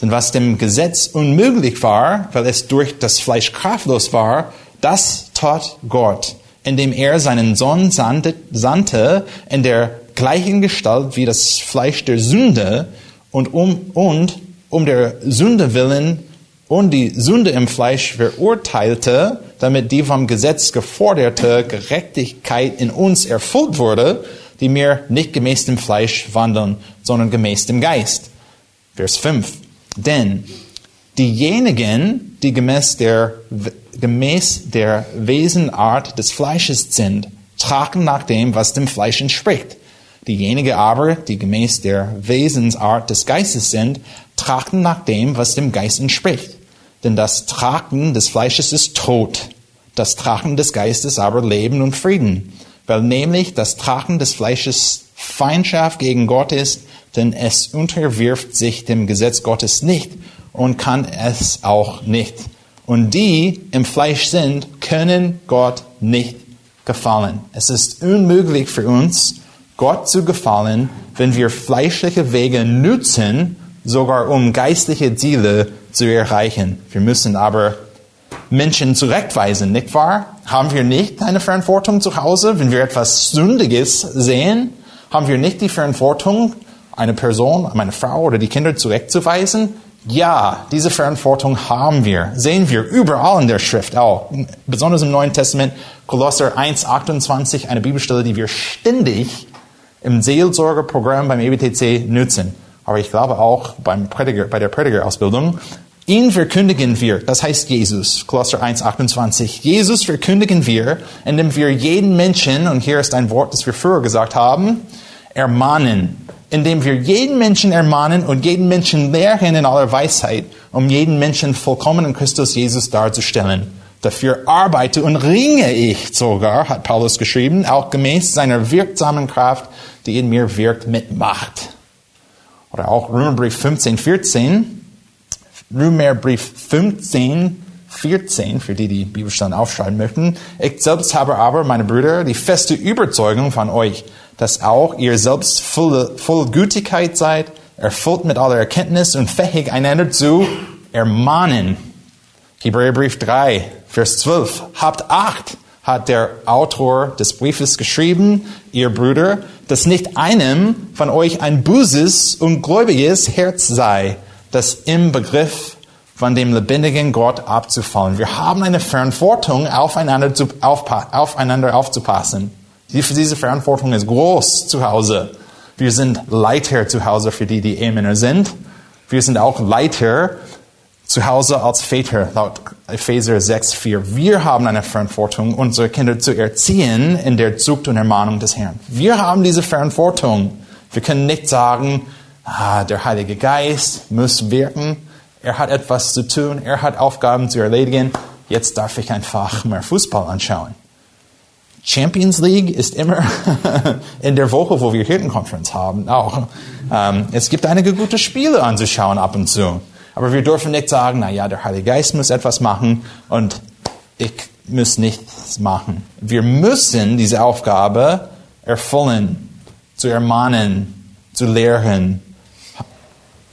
Denn was dem Gesetz unmöglich war, weil es durch das Fleisch kraftlos war, das tat Gott, indem er seinen Sohn sandte in der gleichen Gestalt wie das Fleisch der Sünde und um, und um der Sünde willen und die Sünde im Fleisch verurteilte, damit die vom Gesetz geforderte Gerechtigkeit in uns erfüllt wurde, die mir nicht gemäß dem Fleisch wandeln, sondern gemäß dem Geist. Vers 5. Denn diejenigen, die gemäß der, gemäß der Wesenart des Fleisches sind, tragen nach dem, was dem Fleisch entspricht. Diejenigen aber, die gemäß der Wesensart des Geistes sind, tragen nach dem, was dem Geist entspricht. Denn das Tragen des Fleisches ist Tod, das Tragen des Geistes aber Leben und Frieden, weil nämlich das Tragen des Fleisches Feindschaft gegen Gott ist, denn es unterwirft sich dem Gesetz Gottes nicht und kann es auch nicht. Und die im Fleisch sind, können Gott nicht gefallen. Es ist unmöglich für uns, Gott zu gefallen, wenn wir fleischliche Wege nutzen, sogar um geistliche Ziele zu erreichen. Wir müssen aber Menschen zurechtweisen, nicht wahr? Haben wir nicht eine Verantwortung zu Hause, wenn wir etwas Sündiges sehen? Haben wir nicht die Verantwortung, eine Person, meine Frau oder die Kinder zurechtzuweisen? Ja, diese Verantwortung haben wir. Sehen wir überall in der Schrift auch. Besonders im Neuen Testament, Kolosser 1, 28, eine Bibelstelle, die wir ständig im Seelsorgerprogramm beim EBTC nutzen. Aber ich glaube auch beim Prediger, bei der Predigerausbildung. Ihn verkündigen wir, das heißt Jesus, Kolosser 1, 28. Jesus verkündigen wir, indem wir jeden Menschen, und hier ist ein Wort, das wir früher gesagt haben, ermahnen. Indem wir jeden Menschen ermahnen und jeden Menschen lehren in aller Weisheit, um jeden Menschen vollkommen in Christus Jesus darzustellen. Dafür arbeite und ringe ich sogar, hat Paulus geschrieben, auch gemäß seiner wirksamen Kraft, die in mir wirkt mit Macht. Oder auch Römerbrief 15, 14. Römerbrief 15, 14, für die, die Bibelstand aufschreiben möchten. Ich selbst habe aber, meine Brüder, die feste Überzeugung von euch, dass auch ihr selbst voll, voll Gütigkeit seid, erfüllt mit aller Erkenntnis und fähig, einander zu ermahnen. Hebräerbrief 3, Vers 12. Habt Acht, hat der Autor des Briefes geschrieben, ihr Brüder, dass nicht einem von euch ein böses und gläubiges Herz sei, das im Begriff von dem lebendigen Gott abzufallen. Wir haben eine Verantwortung, aufeinander, zu, aufeinander aufzupassen. Diese Verantwortung ist groß zu Hause. Wir sind Leiter zu Hause für die, die Ehemänner sind. Wir sind auch Leiter zu Hause als Väter, laut Epheser 6, 4. Wir haben eine Verantwortung, unsere Kinder zu erziehen in der Zucht und Ermahnung des Herrn. Wir haben diese Verantwortung. Wir können nicht sagen, ah, der Heilige Geist muss wirken. Er hat etwas zu tun. Er hat Aufgaben zu erledigen. Jetzt darf ich einfach mehr Fußball anschauen. Champions League ist immer *laughs* in der Woche, wo wir Hirtenkonferenz haben, auch. Ähm, es gibt einige gute Spiele anzuschauen ab und zu. Aber wir dürfen nicht sagen, na ja, der Heilige Geist muss etwas machen und ich muss nichts machen. Wir müssen diese Aufgabe erfüllen, zu ermahnen, zu lehren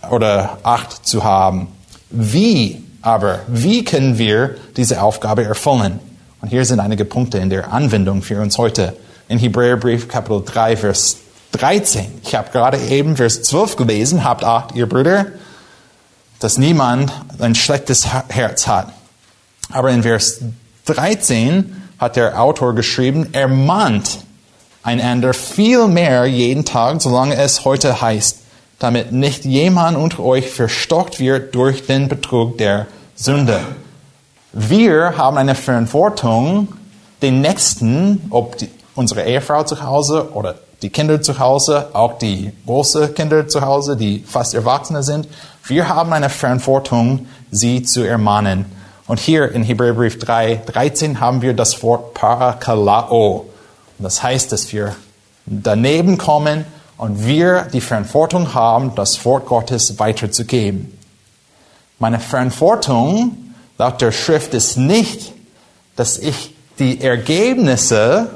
oder Acht zu haben. Wie aber, wie können wir diese Aufgabe erfüllen? Und hier sind einige Punkte in der Anwendung für uns heute. In Hebräerbrief Kapitel 3, Vers 13. Ich habe gerade eben Vers 12 gelesen. Habt Acht, ihr Brüder, dass niemand ein schlechtes Herz hat. Aber in Vers 13 hat der Autor geschrieben, er mahnt einander viel mehr jeden Tag, solange es heute heißt, damit nicht jemand unter euch verstockt wird durch den Betrug der Sünde. Wir haben eine Verantwortung, den Nächsten, ob die, unsere Ehefrau zu Hause oder die Kinder zu Hause, auch die große Kinder zu Hause, die fast Erwachsene sind. Wir haben eine Verantwortung, sie zu ermahnen. Und hier in Hebräerbrief 3, 13 haben wir das Wort Parakalao. Das heißt, dass wir daneben kommen und wir die Verantwortung haben, das Wort Gottes weiterzugeben. Meine Verantwortung laut der Schrift ist nicht, dass ich die Ergebnisse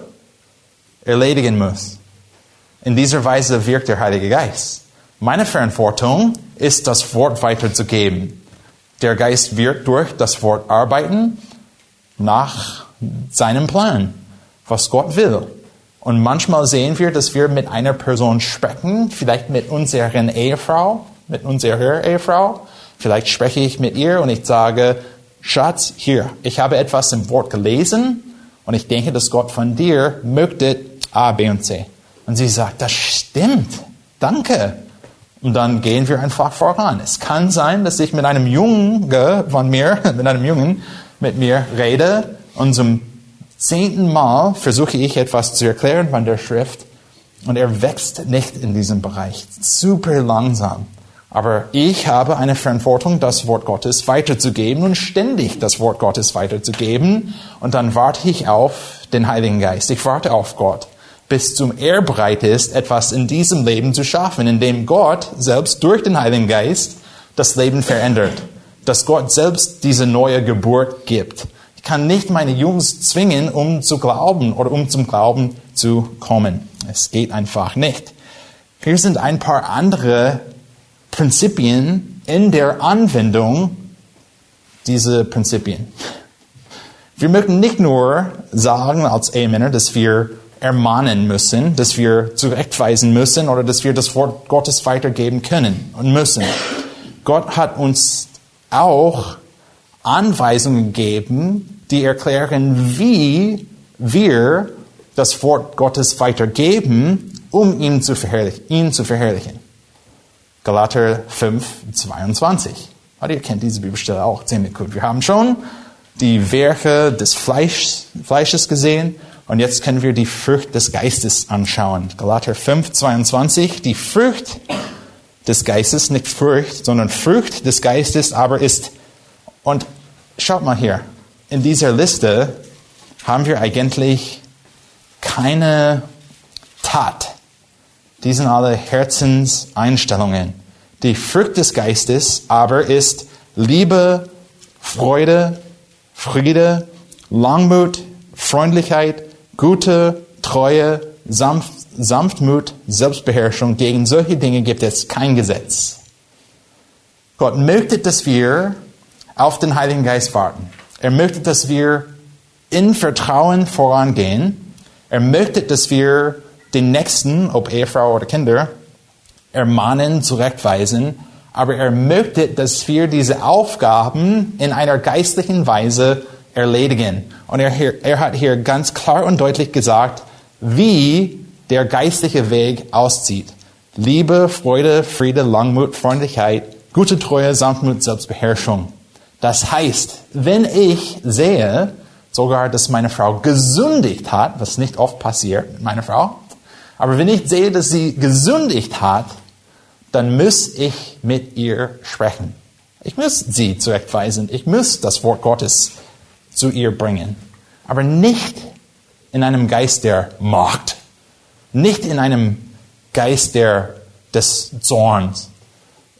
erledigen muss. In dieser Weise wirkt der Heilige Geist. Meine Verantwortung ist, das Wort weiterzugeben. Der Geist wird durch das Wort arbeiten nach seinem Plan, was Gott will. Und manchmal sehen wir, dass wir mit einer Person sprechen, vielleicht mit unserer Ehefrau, mit unserer Ehefrau. Vielleicht spreche ich mit ihr und ich sage, Schatz, hier, ich habe etwas im Wort gelesen und ich denke, dass Gott von dir möchte A, B und C. Und sie sagt, das stimmt, danke. Und dann gehen wir einfach voran. Es kann sein, dass ich mit einem Jungen von mir, *laughs* mit einem Jungen mit mir rede und zum zehnten Mal versuche ich etwas zu erklären von der Schrift und er wächst nicht in diesem Bereich. Super langsam. Aber ich habe eine Verantwortung, das Wort Gottes weiterzugeben und ständig das Wort Gottes weiterzugeben. Und dann warte ich auf den Heiligen Geist. Ich warte auf Gott bis zum er bereit ist, etwas in diesem Leben zu schaffen, indem Gott selbst durch den Heiligen Geist das Leben verändert, dass Gott selbst diese neue Geburt gibt. Ich kann nicht meine Jungs zwingen, um zu glauben oder um zum Glauben zu kommen. Es geht einfach nicht. Hier sind ein paar andere Prinzipien in der Anwendung dieser Prinzipien. Wir möchten nicht nur sagen als Ehemänner, dass wir ermahnen müssen, dass wir zurechtweisen müssen oder dass wir das Wort Gottes weitergeben können und müssen. Gott hat uns auch Anweisungen gegeben, die erklären, wie wir das Wort Gottes weitergeben, um ihn zu verherrlichen. Ihn zu verherrlichen. Galater 5, 22. Aber ihr kennt diese Bibelstelle auch ziemlich gut. Wir haben schon die Werke des Fleisch, Fleisches gesehen und jetzt können wir die Frucht des Geistes anschauen. Galater 5, 22. Die Frucht des Geistes, nicht Frucht, sondern Frucht des Geistes aber ist, und schaut mal hier, in dieser Liste haben wir eigentlich keine Tat. Die sind alle Herzenseinstellungen. Die Frucht des Geistes aber ist Liebe, Freude, Friede, Langmut, Freundlichkeit, Gute, Treue, Sanft, Sanftmut, Selbstbeherrschung, gegen solche Dinge gibt es kein Gesetz. Gott möchte, dass wir auf den Heiligen Geist warten. Er möchte, dass wir in Vertrauen vorangehen. Er möchte, dass wir den Nächsten, ob Ehefrau oder Kinder, ermahnen, zurechtweisen. Aber er möchte, dass wir diese Aufgaben in einer geistlichen Weise erledigen. Und er, er hat hier ganz klar und deutlich gesagt, wie der geistliche Weg aussieht. Liebe, Freude, Friede, Langmut, Freundlichkeit, gute Treue, Sanftmut, Selbstbeherrschung. Das heißt, wenn ich sehe, sogar, dass meine Frau gesündigt hat, was nicht oft passiert mit meiner Frau, aber wenn ich sehe, dass sie gesündigt hat, dann muss ich mit ihr sprechen. Ich muss sie zurechtweisen. Ich muss das Wort Gottes zu ihr bringen. Aber nicht in einem Geist der Macht, nicht in einem Geist der, des Zorns.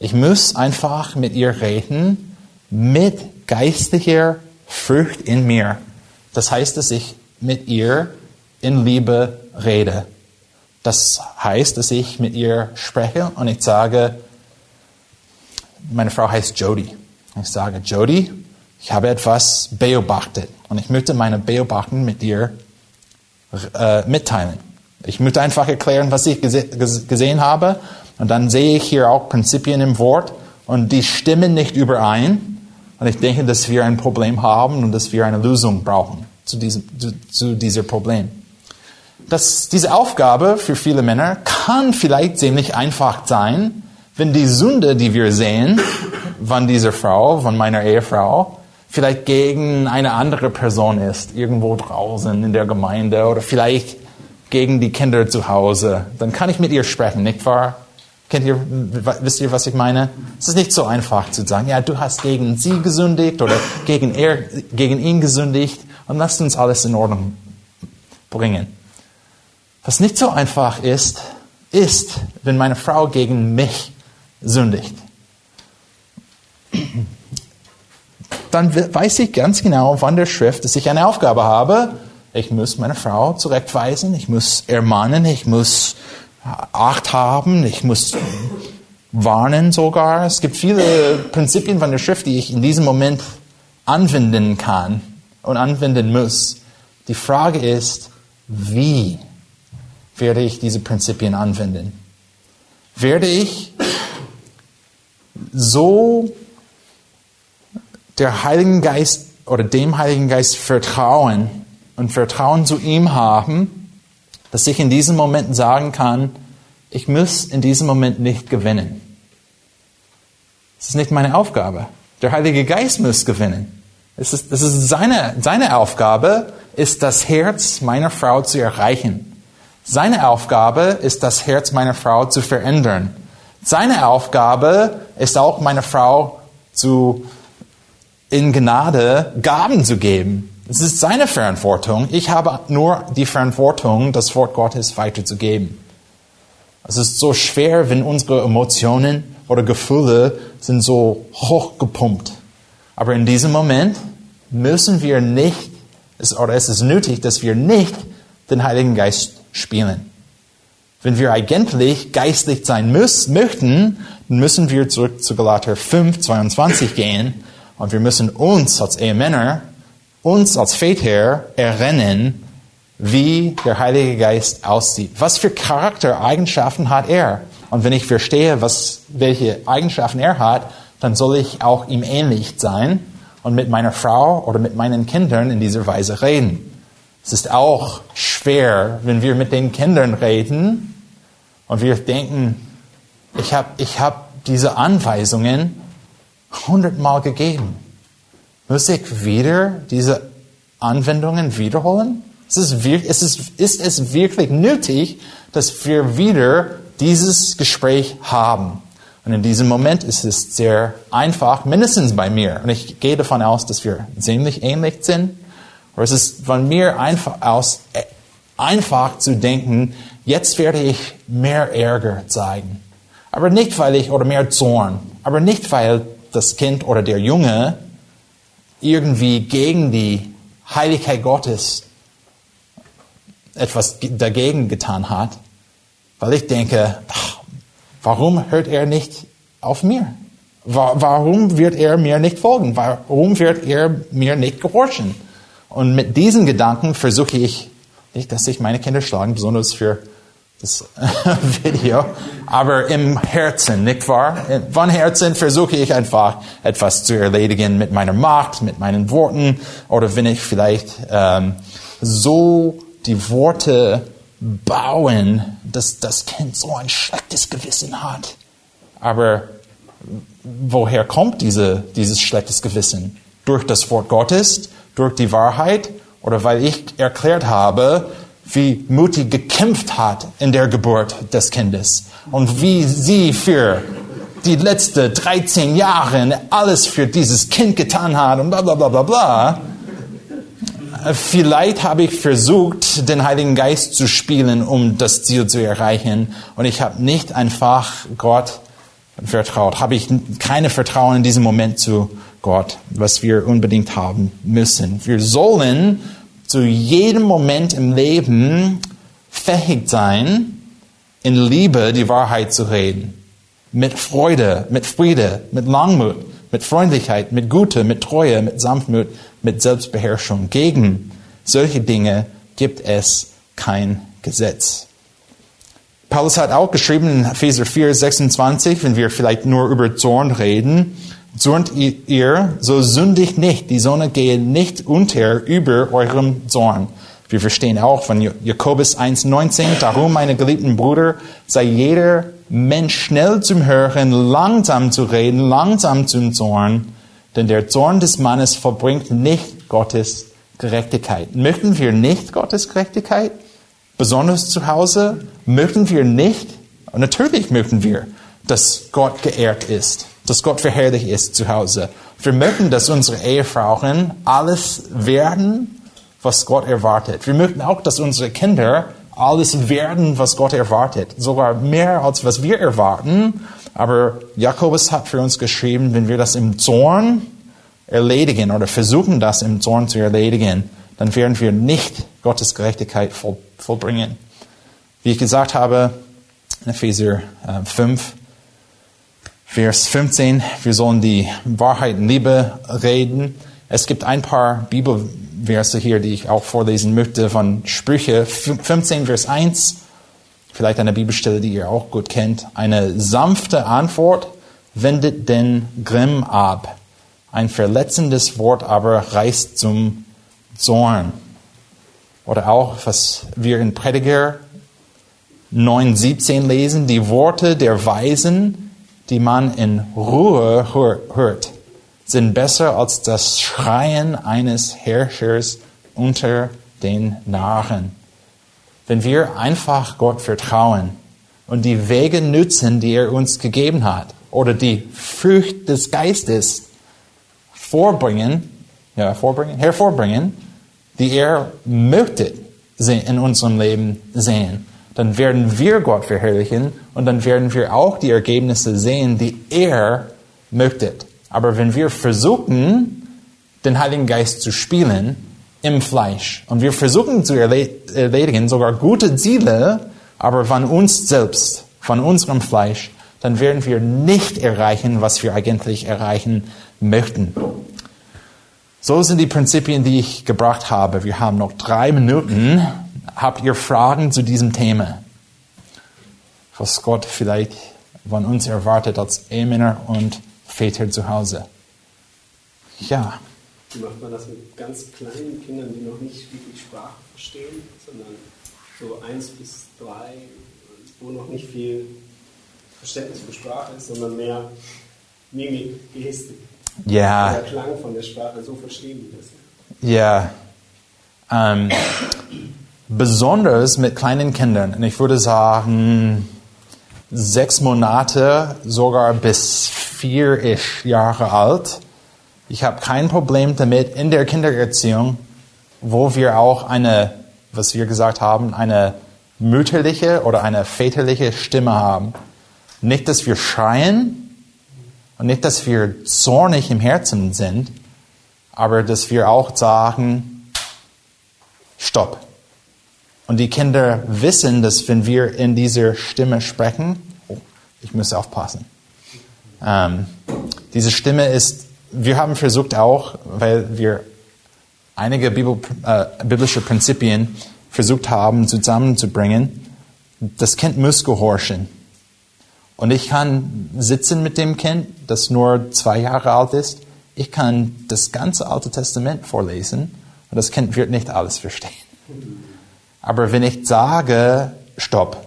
Ich muss einfach mit ihr reden, mit geistlicher Frucht in mir. Das heißt, dass ich mit ihr in Liebe rede. Das heißt, dass ich mit ihr spreche und ich sage, meine Frau heißt Jody. Ich sage, Jody, ich habe etwas beobachtet und ich möchte meine Beobachten mit dir äh, mitteilen. Ich möchte einfach erklären, was ich gese gesehen habe und dann sehe ich hier auch Prinzipien im Wort und die stimmen nicht überein und ich denke, dass wir ein Problem haben und dass wir eine Lösung brauchen zu diesem, zu, zu diesem Problem. Das, diese Aufgabe für viele Männer kann vielleicht ziemlich einfach sein, wenn die Sünde, die wir sehen, von dieser Frau, von meiner Ehefrau, vielleicht gegen eine andere Person ist, irgendwo draußen in der Gemeinde oder vielleicht gegen die Kinder zu Hause, dann kann ich mit ihr sprechen, nicht wahr? Kennt ihr, wisst ihr, was ich meine? Es ist nicht so einfach zu sagen, ja, du hast gegen sie gesündigt oder gegen, er, gegen ihn gesündigt und lasst uns alles in Ordnung bringen. Was nicht so einfach ist, ist, wenn meine Frau gegen mich sündigt. Dann weiß ich ganz genau von der Schrift, dass ich eine Aufgabe habe. Ich muss meine Frau zurechtweisen, ich muss ermahnen, ich muss Acht haben, ich muss warnen sogar. Es gibt viele Prinzipien von der Schrift, die ich in diesem Moment anwenden kann und anwenden muss. Die Frage ist, wie werde ich diese Prinzipien anwenden? Werde ich so der Heiligen Geist oder dem Heiligen Geist vertrauen und Vertrauen zu ihm haben, dass ich in diesen Momenten sagen kann, ich muss in diesem Moment nicht gewinnen. Das ist nicht meine Aufgabe. Der Heilige Geist muss gewinnen. Es ist, es ist seine, seine Aufgabe, ist das Herz meiner Frau zu erreichen. Seine Aufgabe ist das Herz meiner Frau zu verändern. Seine Aufgabe ist auch meine Frau zu in Gnade Gaben zu geben. Es ist seine Verantwortung. Ich habe nur die Verantwortung, das Wort Gottes weiterzugeben. Es ist so schwer, wenn unsere Emotionen oder Gefühle sind so hochgepumpt. Aber in diesem Moment müssen wir nicht, oder es ist nötig, dass wir nicht den Heiligen Geist spielen. Wenn wir eigentlich geistlich sein müssen, möchten, müssen wir zurück zu Galater 5, 22 gehen und wir müssen uns als Ehemänner uns als Väter erinnern, wie der Heilige Geist aussieht. Was für Charaktereigenschaften hat er? Und wenn ich verstehe, was, welche Eigenschaften er hat, dann soll ich auch ihm ähnlich sein und mit meiner Frau oder mit meinen Kindern in dieser Weise reden. Es ist auch schwer, wenn wir mit den Kindern reden und wir denken, ich habe ich hab diese Anweisungen hundertmal gegeben. Muss ich wieder diese Anwendungen wiederholen? Ist es, ist, es, ist es wirklich nötig, dass wir wieder dieses Gespräch haben? Und in diesem Moment ist es sehr einfach, mindestens bei mir. Und ich gehe davon aus, dass wir ziemlich ähnlich sind. Aber es ist von mir einfach aus, äh, einfach zu denken, jetzt werde ich mehr Ärger zeigen. Aber nicht, weil ich, oder mehr Zorn. Aber nicht, weil das Kind oder der Junge irgendwie gegen die Heiligkeit Gottes etwas dagegen getan hat, weil ich denke, warum hört er nicht auf mir? Warum wird er mir nicht folgen? Warum wird er mir nicht gehorchen? Und mit diesen Gedanken versuche ich, nicht, dass ich meine Kinder schlagen, besonders für das *laughs* Video, aber im Herzen, nicht wahr? Von Herzen versuche ich einfach etwas zu erledigen mit meiner Macht, mit meinen Worten oder wenn ich vielleicht ähm, so die Worte bauen, dass das Kind so ein schlechtes Gewissen hat. Aber woher kommt diese, dieses schlechtes Gewissen? Durch das Wort Gottes, durch die Wahrheit oder weil ich erklärt habe, wie Mutti gekämpft hat in der Geburt des Kindes und wie sie für die letzten 13 Jahre alles für dieses Kind getan hat und bla bla bla bla bla. Vielleicht habe ich versucht, den Heiligen Geist zu spielen, um das Ziel zu erreichen. Und ich habe nicht einfach Gott vertraut. Habe ich keine Vertrauen in diesem Moment zu Gott, was wir unbedingt haben müssen. Wir sollen zu jedem Moment im Leben fähig sein, in Liebe die Wahrheit zu reden. Mit Freude, mit Friede, mit Langmut, mit Freundlichkeit, mit Güte, mit Treue, mit Sanftmut, mit Selbstbeherrschung. Gegen solche Dinge gibt es kein Gesetz. Paulus hat auch geschrieben in Epheser 4, 26, wenn wir vielleicht nur über Zorn reden, Zornt ihr, so sündigt nicht, die Sonne gehe nicht unter über eurem Zorn. Wir verstehen auch von Jakobus 1,19, darum, meine geliebten Brüder, sei jeder Mensch schnell zum Hören, langsam zu reden, langsam zum Zorn, denn der Zorn des Mannes verbringt nicht Gottes Gerechtigkeit. Möchten wir nicht Gottes Gerechtigkeit? Besonders zu Hause möchten wir nicht, natürlich möchten wir, dass Gott geehrt ist, dass Gott verherrlicht ist zu Hause. Wir möchten, dass unsere Ehefrauen alles werden, was Gott erwartet. Wir möchten auch, dass unsere Kinder alles werden, was Gott erwartet. Sogar mehr, als was wir erwarten. Aber Jakobus hat für uns geschrieben, wenn wir das im Zorn erledigen oder versuchen, das im Zorn zu erledigen, dann werden wir nicht Gottes Gerechtigkeit voll, vollbringen. Wie ich gesagt habe, in Epheser äh, 5, Vers 15, wir sollen die Wahrheit in Liebe reden. Es gibt ein paar Bibelverse hier, die ich auch vorlesen möchte von Sprüche 15, Vers 1. Vielleicht eine Bibelstelle, die ihr auch gut kennt. Eine sanfte Antwort wendet den Grimm ab. Ein verletzendes Wort aber reißt zum Zorn. Oder auch, was wir in Prediger 9,17 lesen, die Worte der Weisen, die man in Ruhe hört, sind besser als das Schreien eines Herrschers unter den Narren. Wenn wir einfach Gott vertrauen und die Wege nützen, die er uns gegeben hat, oder die Frucht des Geistes vorbringen, ja, vorbringen, hervorbringen, die er möchte in unserem Leben sehen, dann werden wir Gott verherrlichen und dann werden wir auch die Ergebnisse sehen, die er möchte. Aber wenn wir versuchen, den Heiligen Geist zu spielen im Fleisch und wir versuchen zu erledigen sogar gute Ziele, aber von uns selbst, von unserem Fleisch, dann werden wir nicht erreichen, was wir eigentlich erreichen möchten. So sind die Prinzipien, die ich gebracht habe. Wir haben noch drei Minuten. Habt ihr Fragen zu diesem Thema? Was Gott vielleicht von uns erwartet als Ehemänner und Väter zu Hause? Ja. Wie macht man das mit ganz kleinen Kindern, die noch nicht wirklich Sprache verstehen, sondern so eins bis drei, wo noch nicht viel Verständnis für Sprache ist, sondern mehr Mimik, Gestik? Ja. Der Klang von der Sprache, so verstehen die das. Ja. Ähm, besonders mit kleinen Kindern. Und ich würde sagen, sechs Monate, sogar bis vier Jahre alt. Ich habe kein Problem damit in der Kindererziehung, wo wir auch eine, was wir gesagt haben, eine mütterliche oder eine väterliche Stimme haben. Nicht, dass wir schreien, und nicht, dass wir zornig im Herzen sind, aber dass wir auch sagen, stopp. Und die Kinder wissen, dass wenn wir in dieser Stimme sprechen, oh, ich muss aufpassen. Ähm, diese Stimme ist, wir haben versucht auch, weil wir einige Bibel, äh, biblische Prinzipien versucht haben zusammenzubringen, das Kind muss gehorchen. Und ich kann sitzen mit dem Kind, das nur zwei Jahre alt ist. Ich kann das ganze Alte Testament vorlesen und das Kind wird nicht alles verstehen. Aber wenn ich sage, stopp,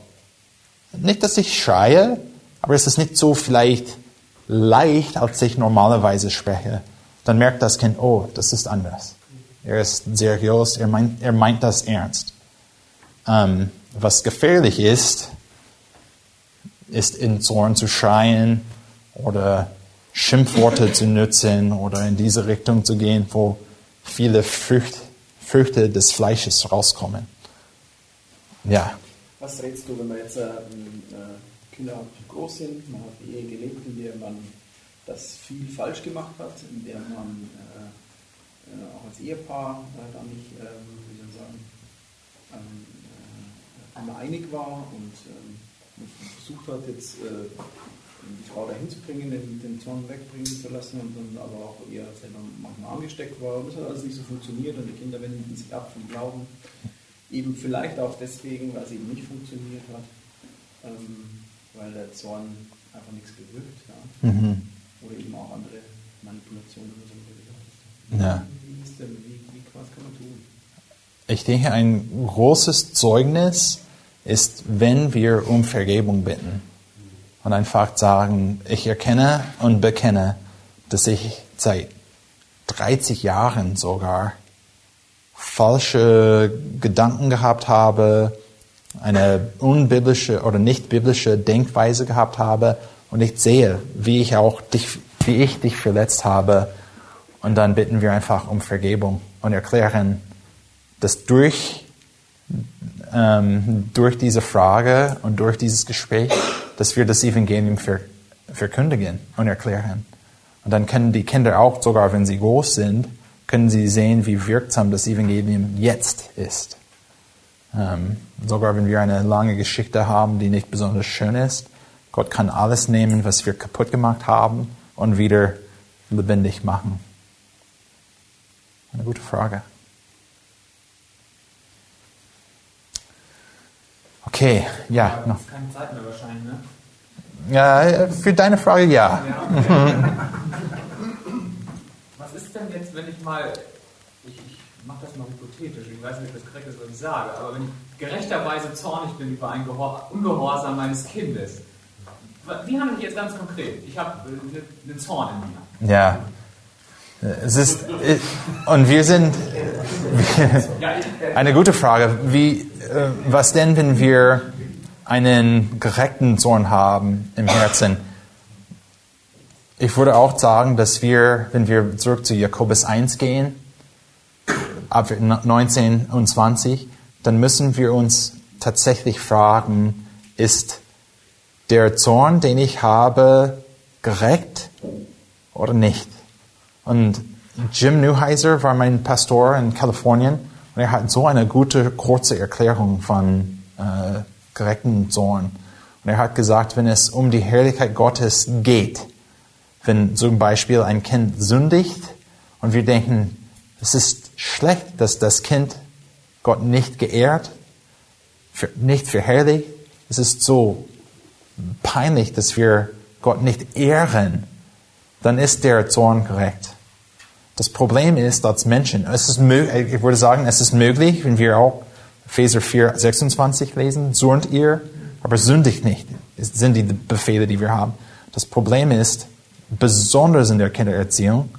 nicht, dass ich schreie, aber es ist nicht so vielleicht leicht, als ich normalerweise spreche, dann merkt das Kind, oh, das ist anders. Er ist seriös, er meint, er meint das ernst. Ähm, was gefährlich ist, ist in Zorn zu schreien oder Schimpfworte zu nutzen oder in diese Richtung zu gehen, wo viele Früchte, Früchte des Fleisches rauskommen. Ja. Was rätst du, wenn man jetzt äh, Kinder groß sind, man hat die Ehe gelebt, in der man das viel falsch gemacht hat, in der man äh, äh auch als Ehepaar äh, da nicht, ähm, wie soll ich sagen, ähm, äh, immer einig war und ähm, versucht hat, jetzt äh, die Frau dahin zu bringen, den, den Zorn wegbringen zu lassen und dann aber auch eher selber manchmal angesteckt war und das hat alles nicht so funktioniert und die Kinder wenden sich ab vom Glauben. Eben vielleicht auch deswegen, weil es eben nicht funktioniert hat, ähm, weil der Zorn einfach nichts bewirkt. Ja? Mhm. Oder eben auch andere Manipulationen oder so. Ja. Wie, ist denn, wie, wie, was kann man tun? Ich denke, ein großes Zeugnis ist, wenn wir um Vergebung bitten und einfach sagen, ich erkenne und bekenne, dass ich seit 30 Jahren sogar falsche Gedanken gehabt habe eine unbiblische oder nicht biblische Denkweise gehabt habe und ich sehe, wie ich auch dich, wie ich dich verletzt habe. Und dann bitten wir einfach um Vergebung und erklären, dass durch, ähm, durch diese Frage und durch dieses Gespräch, dass wir das Evangelium ver, verkündigen und erklären. Und dann können die Kinder auch, sogar wenn sie groß sind, können sie sehen, wie wirksam das Evangelium jetzt ist. Ähm, sogar wenn wir eine lange Geschichte haben, die nicht besonders schön ist, Gott kann alles nehmen, was wir kaputt gemacht haben und wieder lebendig machen. Eine gute Frage. Okay, ja. Noch. Keine Zeit mehr wahrscheinlich, ne? Ja, für deine Frage ja. ja okay. *laughs* denn jetzt, wenn ich mal, ich, ich mache das mal hypothetisch, ich weiß nicht, ob das korrekt ist, was ich sage, aber wenn ich gerechterweise zornig bin über ein Ungehorsam meines Kindes, wie handle ich jetzt ganz konkret? Ich habe äh, einen Zorn in mir. Ja. Es ist, äh, und wir sind, eine gute Frage, wie, äh, was denn, wenn wir einen gerechten Zorn haben im Herzen? Ich würde auch sagen, dass wir, wenn wir zurück zu Jakobus 1 gehen, ab 19 und 20, dann müssen wir uns tatsächlich fragen, ist der Zorn, den ich habe, gerecht oder nicht? Und Jim Neuheiser war mein Pastor in Kalifornien und er hat so eine gute, kurze Erklärung von äh, gerechten Zorn. Und er hat gesagt, wenn es um die Herrlichkeit Gottes geht, wenn zum Beispiel ein Kind sündigt und wir denken, es ist schlecht, dass das Kind Gott nicht geehrt, nicht verherrlicht, es ist so peinlich, dass wir Gott nicht ehren, dann ist der Zorn gerecht. Das Problem ist, als Menschen, es ist ich würde sagen, es ist möglich, wenn wir auch Epheser 4, 26 lesen, surnt ihr, aber sündigt nicht. Sind die Befehle, die wir haben. Das Problem ist, besonders in der Kindererziehung,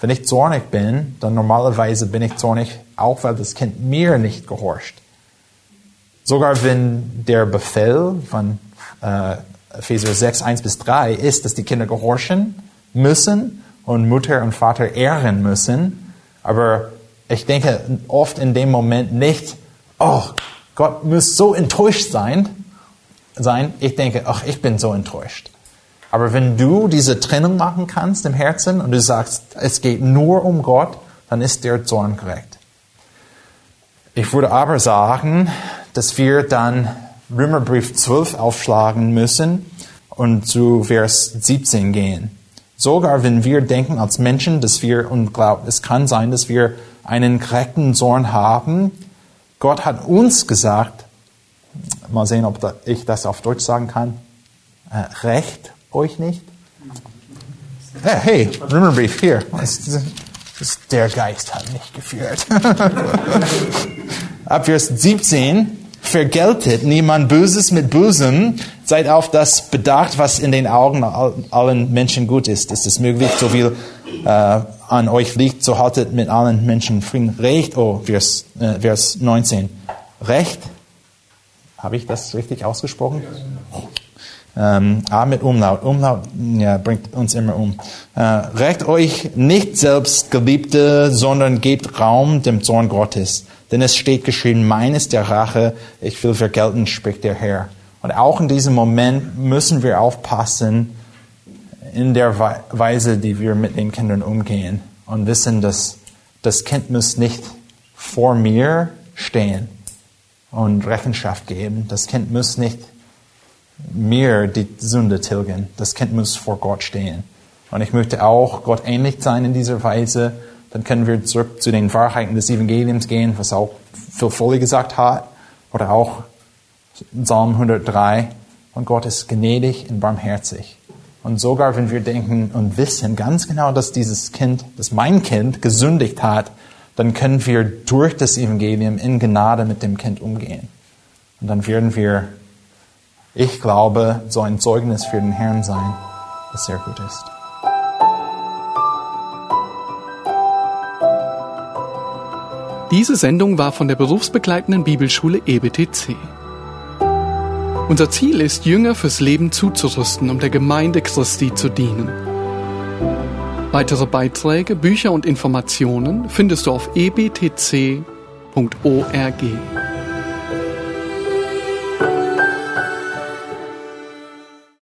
wenn ich zornig bin, dann normalerweise bin ich zornig, auch weil das Kind mir nicht gehorcht. Sogar wenn der Befehl von äh, Epheser 6, 1 bis 3 ist, dass die Kinder gehorchen müssen und Mutter und Vater ehren müssen. Aber ich denke oft in dem Moment nicht, oh, Gott muss so enttäuscht sein, sein. Ich denke, ach, ich bin so enttäuscht. Aber wenn du diese Trennung machen kannst im Herzen und du sagst, es geht nur um Gott, dann ist der Zorn gerecht. Ich würde aber sagen, dass wir dann Römerbrief 12 aufschlagen müssen und zu Vers 17 gehen. Sogar wenn wir denken als Menschen, dass wir und glauben, es kann sein, dass wir einen korrekten Zorn haben. Gott hat uns gesagt, mal sehen, ob ich das auf Deutsch sagen kann, äh, recht euch nicht. Hey, Römerbrief, hier. Der Geist hat mich geführt. *laughs* Ab Vers 17 vergeltet niemand Böses mit Bösem, seid auf das bedacht, was in den Augen allen Menschen gut ist. Ist es möglich, so viel äh, an euch liegt, so haltet mit allen Menschen Frieden. Recht, oh, Vers, äh, Vers 19. Recht, habe ich das richtig ausgesprochen? Ähm, A mit Umlaut. Umlaut ja, bringt uns immer um. Äh, recht euch nicht selbst, Geliebte, sondern gebt Raum dem Zorn Gottes. Denn es steht geschrieben, meines der Rache, ich will vergelten, spricht der Herr. Und auch in diesem Moment müssen wir aufpassen in der Weise, die wir mit den Kindern umgehen und wissen, dass das Kind muss nicht vor mir stehen und Rechenschaft geben. Das Kind muss nicht mir die Sünde tilgen. Das Kind muss vor Gott stehen. Und ich möchte auch Gott ähnlich sein in dieser Weise dann können wir zurück zu den Wahrheiten des Evangeliums gehen, was auch Phil Foley gesagt hat, oder auch Psalm 103. Und Gott ist gnädig und barmherzig. Und sogar wenn wir denken und wissen ganz genau, dass dieses Kind, dass mein Kind gesündigt hat, dann können wir durch das Evangelium in Gnade mit dem Kind umgehen. Und dann werden wir, ich glaube, so ein Zeugnis für den Herrn sein, das sehr gut ist. Diese Sendung war von der berufsbegleitenden Bibelschule EBTC. Unser Ziel ist, Jünger fürs Leben zuzurüsten, um der Gemeinde Christi zu dienen. Weitere Beiträge, Bücher und Informationen findest du auf ebtc.org.